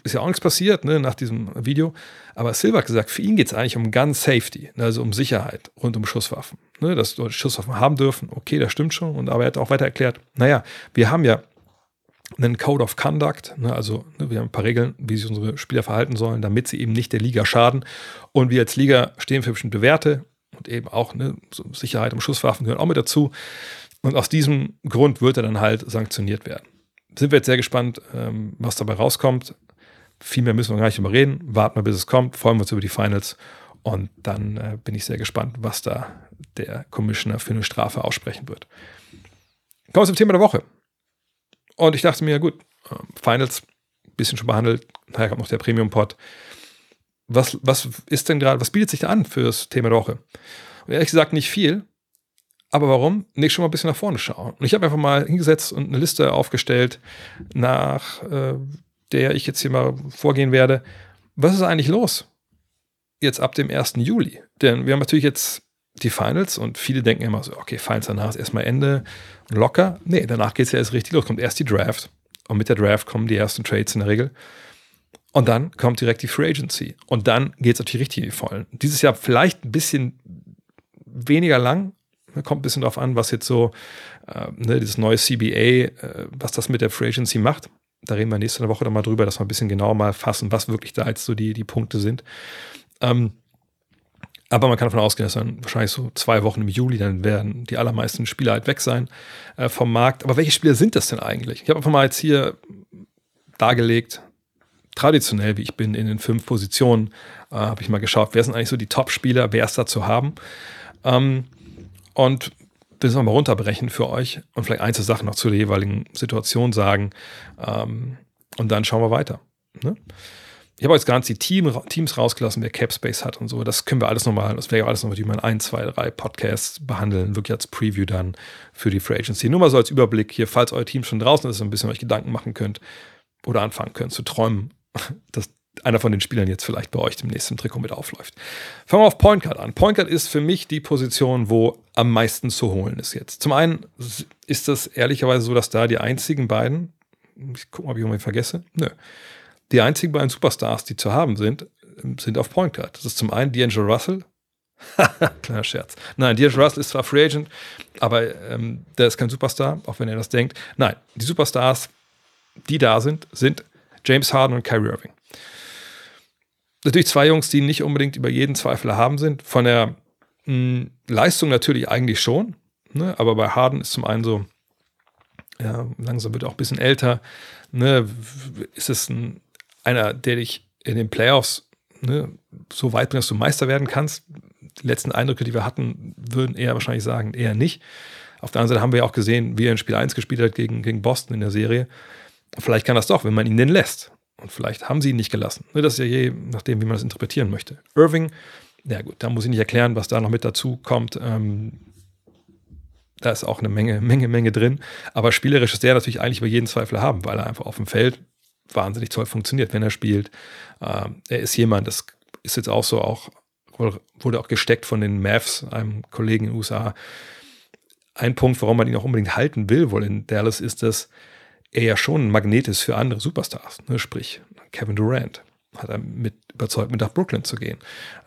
ist ja auch nichts passiert ne, nach diesem Video. Aber Silver hat gesagt, für ihn geht es eigentlich um Gun Safety, ne, also um Sicherheit rund um Schusswaffen. Ne, dass Leute Schusswaffen haben dürfen, okay, das stimmt schon. Und aber er hat auch weiter erklärt, naja, wir haben ja einen Code of Conduct, ne, also ne, wir haben ein paar Regeln, wie sich unsere Spieler verhalten sollen, damit sie eben nicht der Liga schaden. Und wir als Liga stehen für bestimmte Werte und eben auch ne, so Sicherheit um Schusswaffen gehören auch mit dazu. Und aus diesem Grund wird er dann halt sanktioniert werden sind wir jetzt sehr gespannt, ähm, was dabei rauskommt. Viel mehr müssen wir gar nicht drüber reden. Warten wir, bis es kommt. Freuen wir uns über die Finals. Und dann äh, bin ich sehr gespannt, was da der Commissioner für eine Strafe aussprechen wird. Kommen wir zum Thema der Woche. Und ich dachte mir, ja gut, äh, Finals, bisschen schon behandelt. Nachher kommt noch der Premium-Pod. Was, was ist denn gerade, was bietet sich da an für das Thema der Woche? Und ehrlich gesagt nicht viel, aber warum? Nicht schon mal ein bisschen nach vorne schauen. Und ich habe einfach mal hingesetzt und eine Liste aufgestellt, nach äh, der ich jetzt hier mal vorgehen werde. Was ist eigentlich los? Jetzt ab dem 1. Juli. Denn wir haben natürlich jetzt die Finals und viele denken immer so, okay, Finals danach ist erstmal Ende locker. Nee, danach geht es ja erst richtig los. Kommt erst die Draft. Und mit der Draft kommen die ersten Trades in der Regel. Und dann kommt direkt die Free Agency. Und dann geht es natürlich richtig in die Vollen. Dieses Jahr vielleicht ein bisschen weniger lang, Kommt ein bisschen darauf an, was jetzt so äh, ne, dieses neue CBA, äh, was das mit der Free Agency macht. Da reden wir nächste Woche dann mal drüber, dass wir ein bisschen genauer mal fassen, was wirklich da jetzt so die, die Punkte sind. Ähm, aber man kann davon ausgehen, dass dann wahrscheinlich so zwei Wochen im Juli, dann werden die allermeisten Spieler halt weg sein äh, vom Markt. Aber welche Spieler sind das denn eigentlich? Ich habe einfach mal jetzt hier dargelegt, traditionell wie ich bin, in den fünf Positionen, äh, habe ich mal geschaut, wer sind eigentlich so die Top-Spieler, wer ist da zu haben. Ähm, und das wir mal runterbrechen für euch und vielleicht einzelne Sachen noch zu der jeweiligen Situation sagen. Ähm, und dann schauen wir weiter. Ne? Ich habe jetzt ganz die Team, Teams rausgelassen, wer Capspace hat und so. Das können wir alles nochmal, das wäre ja alles nochmal, die mal in ein, zwei, drei Podcasts behandeln, wirklich als Preview dann für die Free Agency. Nur mal so als Überblick hier, falls euer Team schon draußen ist, ein bisschen euch Gedanken machen könnt oder anfangen könnt zu träumen, dass einer von den Spielern jetzt vielleicht bei euch im nächsten Trikot mit aufläuft. Fangen wir auf Point Guard an. Point Guard ist für mich die Position, wo am meisten zu holen ist jetzt. Zum einen ist das ehrlicherweise so, dass da die einzigen beiden, ich gucke mal, ob ich irgendwie vergesse, nö, die einzigen beiden Superstars, die zu haben sind, sind auf Point Guard. Das ist zum einen D'Angelo Russell. Kleiner Scherz. Nein, D'Angelo Russell ist zwar Free Agent, aber ähm, der ist kein Superstar, auch wenn er das denkt. Nein, die Superstars, die da sind, sind James Harden und Kyrie Irving natürlich zwei Jungs, die nicht unbedingt über jeden Zweifel haben sind. Von der mh, hm, Leistung natürlich eigentlich schon. Ne? Aber bei Harden ist zum einen so, ja, langsam wird er auch ein bisschen älter. Ne? Ist es ein, einer, der dich in den Playoffs ne, so weit bringt, dass du Meister werden kannst? Die letzten Eindrücke, die wir hatten, würden eher wahrscheinlich sagen, eher nicht. Auf der anderen Seite haben wir auch gesehen, wie er in Spiel 1 gespielt hat gegen, gegen Boston in der Serie. Vielleicht kann das doch, wenn man ihn denn lässt. Und vielleicht haben sie ihn nicht gelassen. Ne, das ist ja je nachdem, wie man das interpretieren möchte. Irving, ja gut, da muss ich nicht erklären, was da noch mit dazu kommt. Ähm, da ist auch eine Menge, Menge, Menge drin. Aber spielerisch ist der natürlich eigentlich über jeden Zweifel haben, weil er einfach auf dem Feld wahnsinnig toll funktioniert, wenn er spielt. Ähm, er ist jemand, das ist jetzt auch so, auch wurde auch gesteckt von den Mavs, einem Kollegen in den USA. Ein Punkt, warum man ihn auch unbedingt halten will, wohl in Dallas, ist, dass er ja schon ein Magnet ist für andere Superstars. Ne? Sprich, Kevin Durant hat er mit überzeugt, mit nach Brooklyn zu gehen.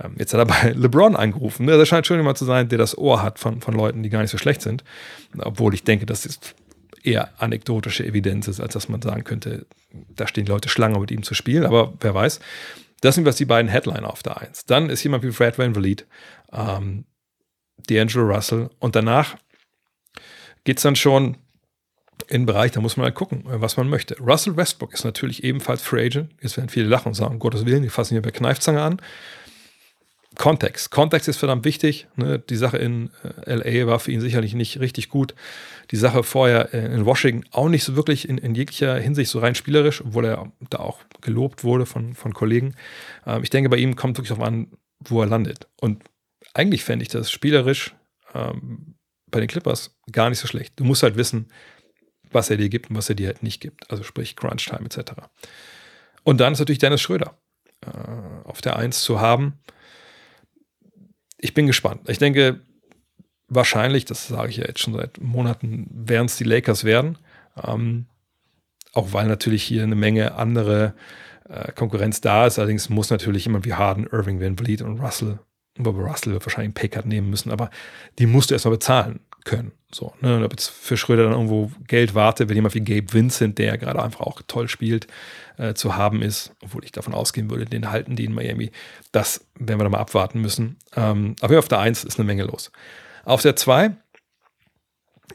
Ähm, jetzt hat er bei LeBron angerufen. Ne? Das scheint schon jemand zu sein, der das Ohr hat von, von Leuten, die gar nicht so schlecht sind. Obwohl ich denke, das ist eher anekdotische Evidenz ist, als dass man sagen könnte, da stehen Leute Schlange, mit ihm zu spielen. Aber wer weiß. Das sind was die beiden Headliner auf der Eins. Dann ist jemand wie Fred Van Vliet, ähm, D'Angelo Russell und danach geht es dann schon in den Bereich, da muss man halt gucken, was man möchte. Russell Westbrook ist natürlich ebenfalls Free Agent. Jetzt werden viele lachen und sagen, um Gottes Willen, die fassen hier bei Kneifzange an. Kontext. Kontext ist verdammt wichtig. Ne? Die Sache in äh, LA war für ihn sicherlich nicht richtig gut. Die Sache vorher äh, in Washington auch nicht so wirklich in, in, jeglicher Hinsicht so rein spielerisch, obwohl er da auch gelobt wurde von, von Kollegen. Ähm, ich denke, bei ihm kommt wirklich darauf an, wo er landet. Und eigentlich fände ich das spielerisch ähm, bei den Clippers gar nicht so schlecht. Du musst halt wissen, was er dir gibt und was er dir halt nicht gibt. Also sprich Crunch Time etc. Und dann ist natürlich Dennis Schröder äh, auf der Eins zu haben. Ich bin gespannt. Ich denke, wahrscheinlich, das sage ich ja jetzt schon seit Monaten, werden es die Lakers werden. Ähm, auch weil natürlich hier eine Menge andere äh, Konkurrenz da ist. Allerdings muss natürlich jemand wie Harden, Irving, Van Vliet und Russell, wobei Russell wahrscheinlich einen Paycard nehmen müssen, aber die musst du erstmal bezahlen können. So, ne? Ob jetzt für Schröder dann irgendwo Geld wartet, wenn jemand wie Gabe Vincent, der ja gerade einfach auch toll spielt, äh, zu haben ist, obwohl ich davon ausgehen würde, den halten die in Miami. Das werden wir dann mal abwarten müssen. Ähm, aber auf der 1 ist eine Menge los. Auf der 2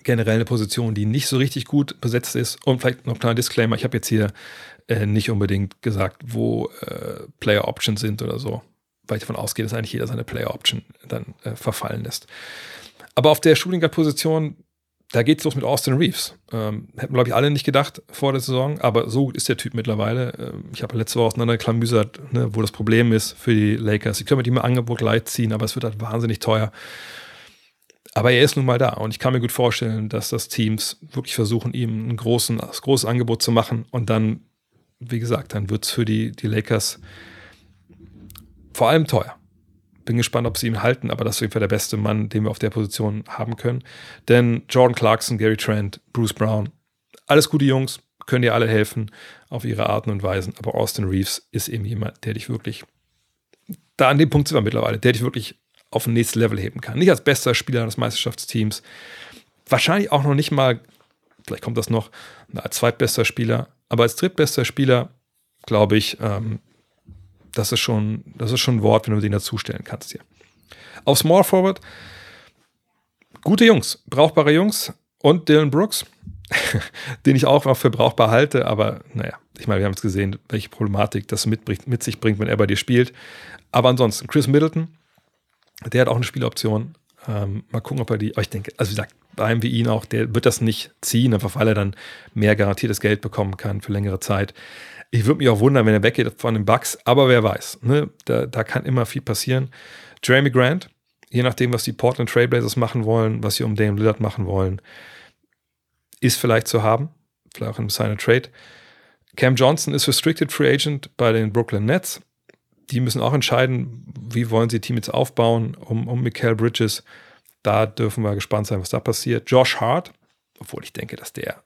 generell eine Position, die nicht so richtig gut besetzt ist. Und vielleicht noch ein kleiner Disclaimer: Ich habe jetzt hier äh, nicht unbedingt gesagt, wo äh, Player Options sind oder so, weil ich davon ausgehe, dass eigentlich jeder seine Player Option dann äh, verfallen lässt. Aber auf der Shooting Position, da geht es los mit Austin Reeves. Ähm, hätten, glaube ich, alle nicht gedacht vor der Saison, aber so gut ist der Typ mittlerweile. Ähm, ich habe letzte Woche auseinanderklamüsert, ne, wo das Problem ist für die Lakers. Sie können mit ihm ein Angebot gleich ziehen, aber es wird halt wahnsinnig teuer. Aber er ist nun mal da und ich kann mir gut vorstellen, dass das Teams wirklich versuchen, ihm ein großen, ein großes Angebot zu machen und dann, wie gesagt, dann wird es für die, die Lakers vor allem teuer. Bin gespannt, ob sie ihn halten, aber das ist auf jeden Fall der beste Mann, den wir auf der Position haben können. Denn Jordan Clarkson, Gary Trent, Bruce Brown, alles gute Jungs, können dir alle helfen auf ihre Arten und Weisen. Aber Austin Reeves ist eben jemand, der dich wirklich, da an dem Punkt sind wir mittlerweile, der dich wirklich auf ein nächstes Level heben kann. Nicht als bester Spieler des Meisterschaftsteams, wahrscheinlich auch noch nicht mal, vielleicht kommt das noch, als zweitbester Spieler, aber als drittbester Spieler, glaube ich, ähm, das ist schon, das ist schon ein Wort, wenn du den dazustellen kannst hier. Auf Small Forward, gute Jungs, brauchbare Jungs und Dylan Brooks, den ich auch noch für brauchbar halte, aber naja, ich meine, wir haben es gesehen, welche Problematik das mit, mit sich bringt, wenn er bei dir spielt. Aber ansonsten, Chris Middleton, der hat auch eine Spieloption. Ähm, mal gucken, ob er die, aber ich denke, also wie gesagt, bei einem wie ihn auch, der wird das nicht ziehen, einfach weil er dann mehr garantiertes Geld bekommen kann für längere Zeit. Ich würde mich auch wundern, wenn er weggeht von den Bucks, aber wer weiß. Ne? Da, da kann immer viel passieren. Jeremy Grant, je nachdem, was die Portland Trailblazers machen wollen, was sie um Dame Lillard machen wollen, ist vielleicht zu haben. Vielleicht auch im Sign Trade. Cam Johnson ist Restricted Free Agent bei den Brooklyn Nets. Die müssen auch entscheiden, wie wollen sie Team jetzt aufbauen um, um Mikael Bridges. Da dürfen wir gespannt sein, was da passiert. Josh Hart, obwohl ich denke, dass der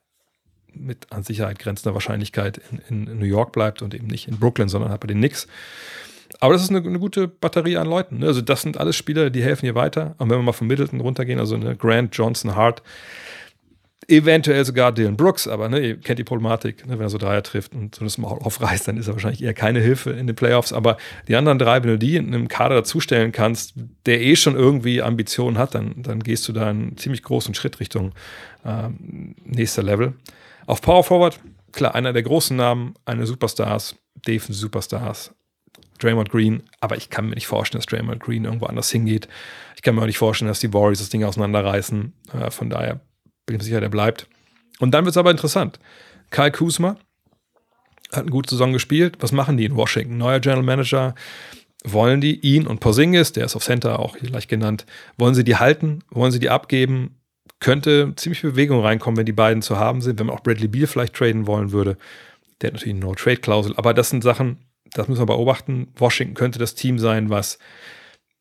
mit an Sicherheit grenzender Wahrscheinlichkeit in, in, New York bleibt und eben nicht in Brooklyn, sondern halt bei den Knicks. Aber das ist eine, eine gute Batterie an Leuten. Ne? Also das sind alles Spieler, die helfen hier weiter. Und wenn wir mal von Middleton runtergehen, also eine Grant, Johnson, Hart, eventuell sogar Dylan Brooks, aber ne, ihr kennt die Problematik, ne, wenn er so Dreier trifft und so das Maul aufreißt, dann ist er wahrscheinlich eher keine Hilfe in den Playoffs. Aber die anderen drei, wenn du die in einem Kader dazustellen kannst, der eh schon irgendwie Ambitionen hat, dann, dann gehst du da einen ziemlich großen Schritt Richtung äh, nächster Level. Auf Power Forward, klar, einer der großen Namen, eine Superstars, Defensive Superstars, Draymond Green, aber ich kann mir nicht vorstellen, dass Draymond Green irgendwo anders hingeht. Ich kann mir auch nicht vorstellen, dass die Warriors das Ding auseinanderreißen. Äh, von daher Bin ich mir sicher, der bleibt. Und dann wird es aber interessant. Kai Kuzma hat eine gute Saison gespielt. Was machen die in Washington? Neuer General Manager. Wollen die ihn und Porzingis, der ist auf Center auch gleich genannt, wollen sie die halten? Wollen sie die abgeben? Könnte ziemlich Bewegung reinkommen, wenn die beiden zu haben sind, wenn man auch Bradley Beal vielleicht traden wollen würde. Der hat natürlich eine No-Trade-Klausel, aber das sind Sachen, das müssen wir beobachten. Washington könnte das Team sein, was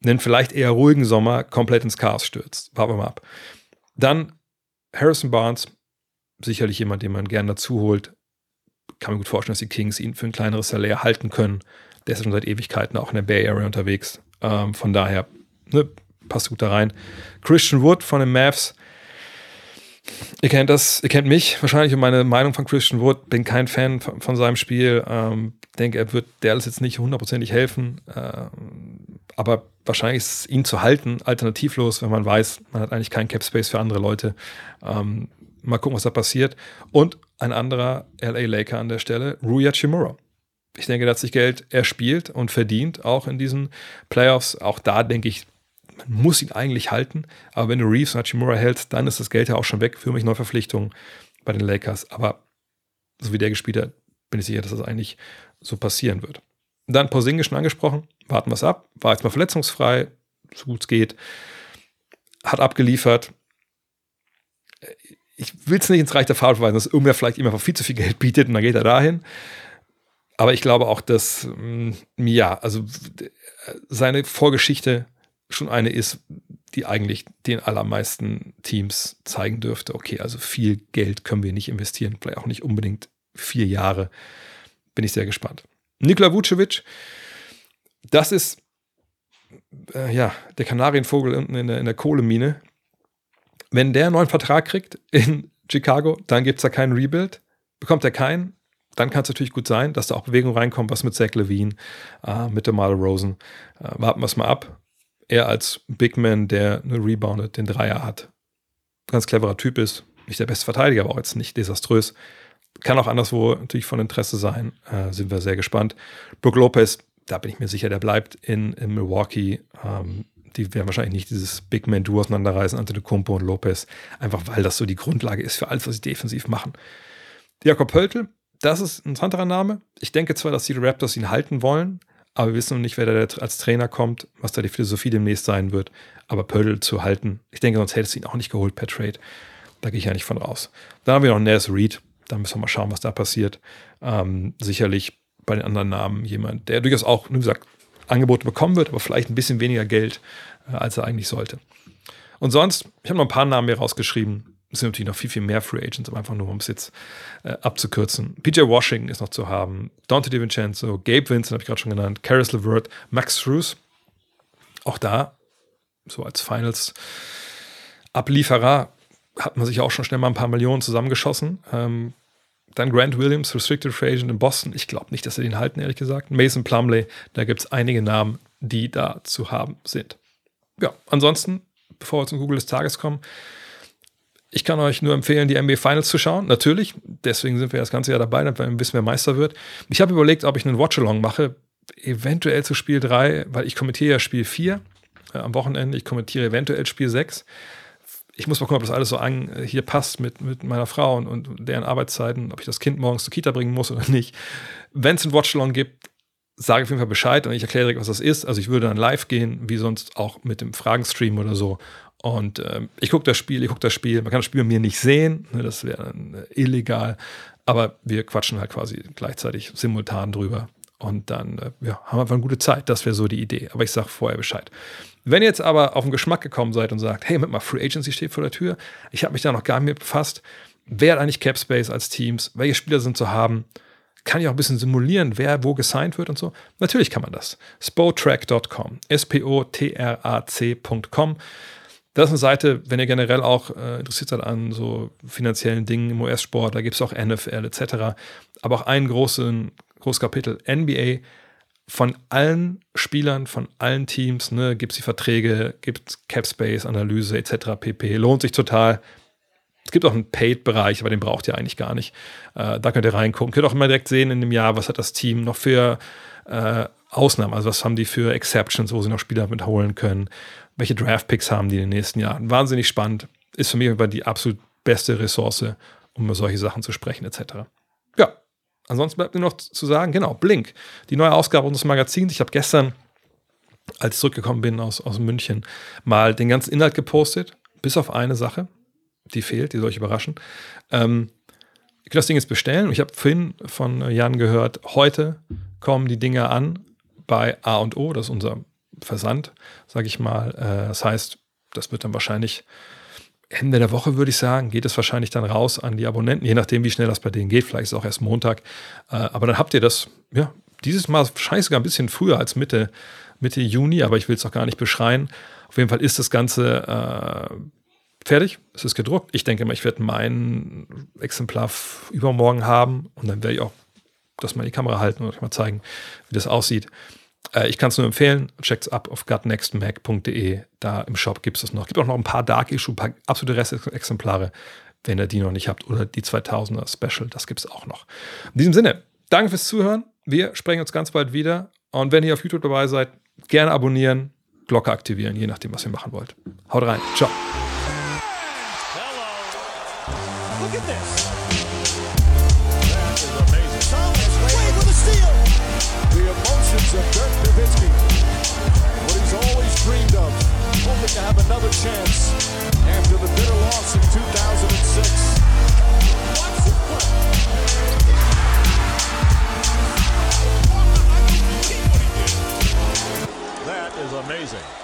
einen vielleicht eher ruhigen Sommer komplett ins Chaos stürzt. Warten wir mal ab. Dann Harrison Barnes, sicherlich jemand, den man gerne dazu holt. Kann mir gut vorstellen, dass die Kings ihn für ein kleineres Salär halten können. Der ist schon seit Ewigkeiten auch in der Bay Area unterwegs. Ähm, von daher ne, passt gut da rein. Christian Wood von den Mavs. Ihr kennt das, ihr kennt mich wahrscheinlich und meine Meinung von Christian Wood. Bin kein Fan von, von seinem Spiel. Ähm, denke, er wird Dallas jetzt nicht hundertprozentig helfen. Ähm, aber wahrscheinlich ist es ihn zu halten alternativlos, wenn man weiß, man hat eigentlich keinen Cap Space für andere Leute. Ähm, mal gucken, was da passiert. Und ein anderer LA Laker an der Stelle, Rui Chimura. Ich denke, der hat sich Geld erspielt und verdient, auch in diesen Playoffs. Auch da denke ich, man muss ihn eigentlich halten. Aber wenn du Reeves und Hachimura hältst, dann ist das Geld ja auch schon weg für mich Neuverpflichtungen bei den Lakers. Aber so wie der gespielt hat, bin ich sicher, dass das eigentlich so passieren wird. Dann Porzingis schon angesprochen, warten wir es ab. War jetzt mal verletzungsfrei, so gut es geht. Hat abgeliefert. Ich will es nicht ins Reich der Farbe verweisen, dass irgendwer vielleicht einfach viel zu viel Geld bietet und dann geht er dahin. Aber ich glaube auch, dass, mm, ja, also seine Vorgeschichte schon eine ist, die eigentlich den allermeisten Teams zeigen dürfte, okay, also viel Geld können wir nicht investieren, vielleicht auch nicht unbedingt vier Jahre. Bin ich sehr gespannt. Nikola Vucevic, das ist äh, ja der Kanarienvogel unten in der, in der Kohlemine. Wenn der einen neuen Vertrag kriegt in Chicago, dann gibt es da keinen Rebuild. Bekommt er keinen, dann kann es natürlich gut sein, dass da auch Bewegung reinkommt, was mit Zach Levine, äh, mit DeMar Rosen. Äh, warten wir es mal ab er als Big Man, der eine Rebounded, den Dreier hat. Ganz cleverer Typ ist. Nicht der beste Verteidiger, aber auch jetzt nicht desaströs. Kann auch anderswo natürlich von Interesse sein. Äh, sind wir sehr gespannt. Brook Lopez, da bin ich mir sicher, der bleibt in, in Milwaukee. Ähm, die werden wahrscheinlich nicht dieses Big Man-Duo auseinanderreißen, Antetokounmpo und Lopez. Einfach weil das so die Grundlage ist für alles, was sie defensiv machen. Jakob Pöltl, das ist ein interessanterer Name. Ich denke zwar, dass die Raptors ihn halten wollen, aber wir wissen noch nicht, wer da als Trainer kommt, was da die Philosophie demnächst sein wird. Aber Pödel zu halten, ich denke, sonst hättest du ihn auch nicht geholt per Trade. Da gehe ich ja nicht von raus. Dann haben wir noch Nas Reed. Da müssen wir mal schauen, was da passiert. Ähm, sicherlich bei den anderen Namen jemand, der durchaus auch, wie gesagt, Angebote bekommen wird, aber vielleicht ein bisschen weniger Geld, äh, als er eigentlich sollte. Und sonst, ich habe noch ein paar Namen hier rausgeschrieben es sind natürlich noch viel, viel mehr Free Agents, aber einfach nur, um es jetzt äh, abzukürzen. PJ Washington ist noch zu haben, Dante DiVincenzo, Gabe Vincent habe ich gerade schon genannt, Karis LeVert, Max Struz. Auch da, so als Finals-Ablieferer, hat man sich auch schon schnell mal ein paar Millionen zusammengeschossen. Ähm, dann Grant Williams, Restricted Free Agent in Boston. Ich glaube nicht, dass sie den halten, ehrlich gesagt. Mason Plumley, da gibt es einige Namen, die da zu haben sind. Ja, ansonsten, bevor wir zum Google des Tages kommen, ich kann euch nur empfehlen, die NBA Finals zu schauen. Natürlich, deswegen sind wir das ganze Jahr dabei, damit wir wissen, wer Meister wird. Ich habe überlegt, ob ich einen Watchalong mache, eventuell zu Spiel 3, weil ich kommentiere ja Spiel 4 äh, am Wochenende. Ich kommentiere eventuell Spiel 6. Ich muss mal gucken, ob das alles so an, äh, hier passt mit, mit meiner Frau und, und deren Arbeitszeiten, ob ich das Kind morgens zur Kita bringen muss oder nicht. Wenn es einen Watchalong gibt, sage auf jeden Fall Bescheid und ich erkläre direkt, was das ist. Also ich würde dann live gehen, wie sonst auch mit dem Fragenstream oder so und ähm, ich gucke das Spiel, ich gucke das Spiel. Man kann das Spiel mir nicht sehen, ne, das wäre äh, illegal. Aber wir quatschen halt quasi gleichzeitig simultan drüber. Und dann äh, ja, haben wir einfach eine gute Zeit. Das wäre so die Idee. Aber ich sage vorher Bescheid. Wenn ihr jetzt aber auf den Geschmack gekommen seid und sagt, hey, mit mal Free Agency steht vor der Tür, ich habe mich da noch gar nicht mit befasst, wer hat eigentlich Cap Space als Teams, welche Spieler sind zu haben, kann ich auch ein bisschen simulieren, wer wo gesigned wird und so. Natürlich kann man das. Spotrack.com, S-P-O-T-R-A-C.com. Das ist eine Seite, wenn ihr generell auch äh, interessiert seid an so finanziellen Dingen im US-Sport, da gibt es auch NFL etc. Aber auch einen großen, großes Kapitel NBA. Von allen Spielern, von allen Teams, ne, gibt es die Verträge, gibt es Cap Space, Analyse etc. pp. Lohnt sich total. Es gibt auch einen Paid-Bereich, aber den braucht ihr eigentlich gar nicht. Äh, da könnt ihr reingucken. Könnt auch immer direkt sehen in dem Jahr, was hat das Team noch für äh, Ausnahmen, also was haben die für Exceptions, wo sie noch Spieler mitholen können welche Draft-Picks haben die in den nächsten Jahren. Wahnsinnig spannend. Ist für mich aber die absolut beste Ressource, um über solche Sachen zu sprechen, etc. Ja, ansonsten bleibt mir noch zu sagen, genau, Blink, die neue Ausgabe unseres Magazins. Ich habe gestern, als ich zurückgekommen bin aus, aus München, mal den ganzen Inhalt gepostet, bis auf eine Sache, die fehlt, die soll ich überraschen. Ähm, ihr könnt das Ding jetzt bestellen. Ich habe vorhin von Jan gehört, heute kommen die Dinge an bei A und O, das ist unser Versand, sage ich mal. Äh, das heißt, das wird dann wahrscheinlich Ende der Woche, würde ich sagen, geht es wahrscheinlich dann raus an die Abonnenten, je nachdem, wie schnell das bei denen geht. Vielleicht ist es auch erst Montag. Äh, aber dann habt ihr das, ja, dieses Mal wahrscheinlich sogar ein bisschen früher als Mitte, Mitte Juni, aber ich will es auch gar nicht beschreien. Auf jeden Fall ist das Ganze äh, fertig. Es ist gedruckt. Ich denke mal, ich werde mein Exemplar übermorgen haben und dann werde ich auch das mal in die Kamera halten und euch mal zeigen, wie das aussieht. Äh, ich kann es nur empfehlen. Checkt es ab auf gutnextmac.de. Da im Shop gibt es das noch. Gibt auch noch ein paar Dark Issue, ein paar absolute Restexemplare, wenn ihr die noch nicht habt. Oder die 2000er Special. Das gibt es auch noch. In diesem Sinne, danke fürs Zuhören. Wir sprechen uns ganz bald wieder. Und wenn ihr auf YouTube dabei seid, gerne abonnieren, Glocke aktivieren, je nachdem, was ihr machen wollt. Haut rein. Ciao. Look at this. Another chance after the bitter loss in 2006. Watch this play. That is amazing.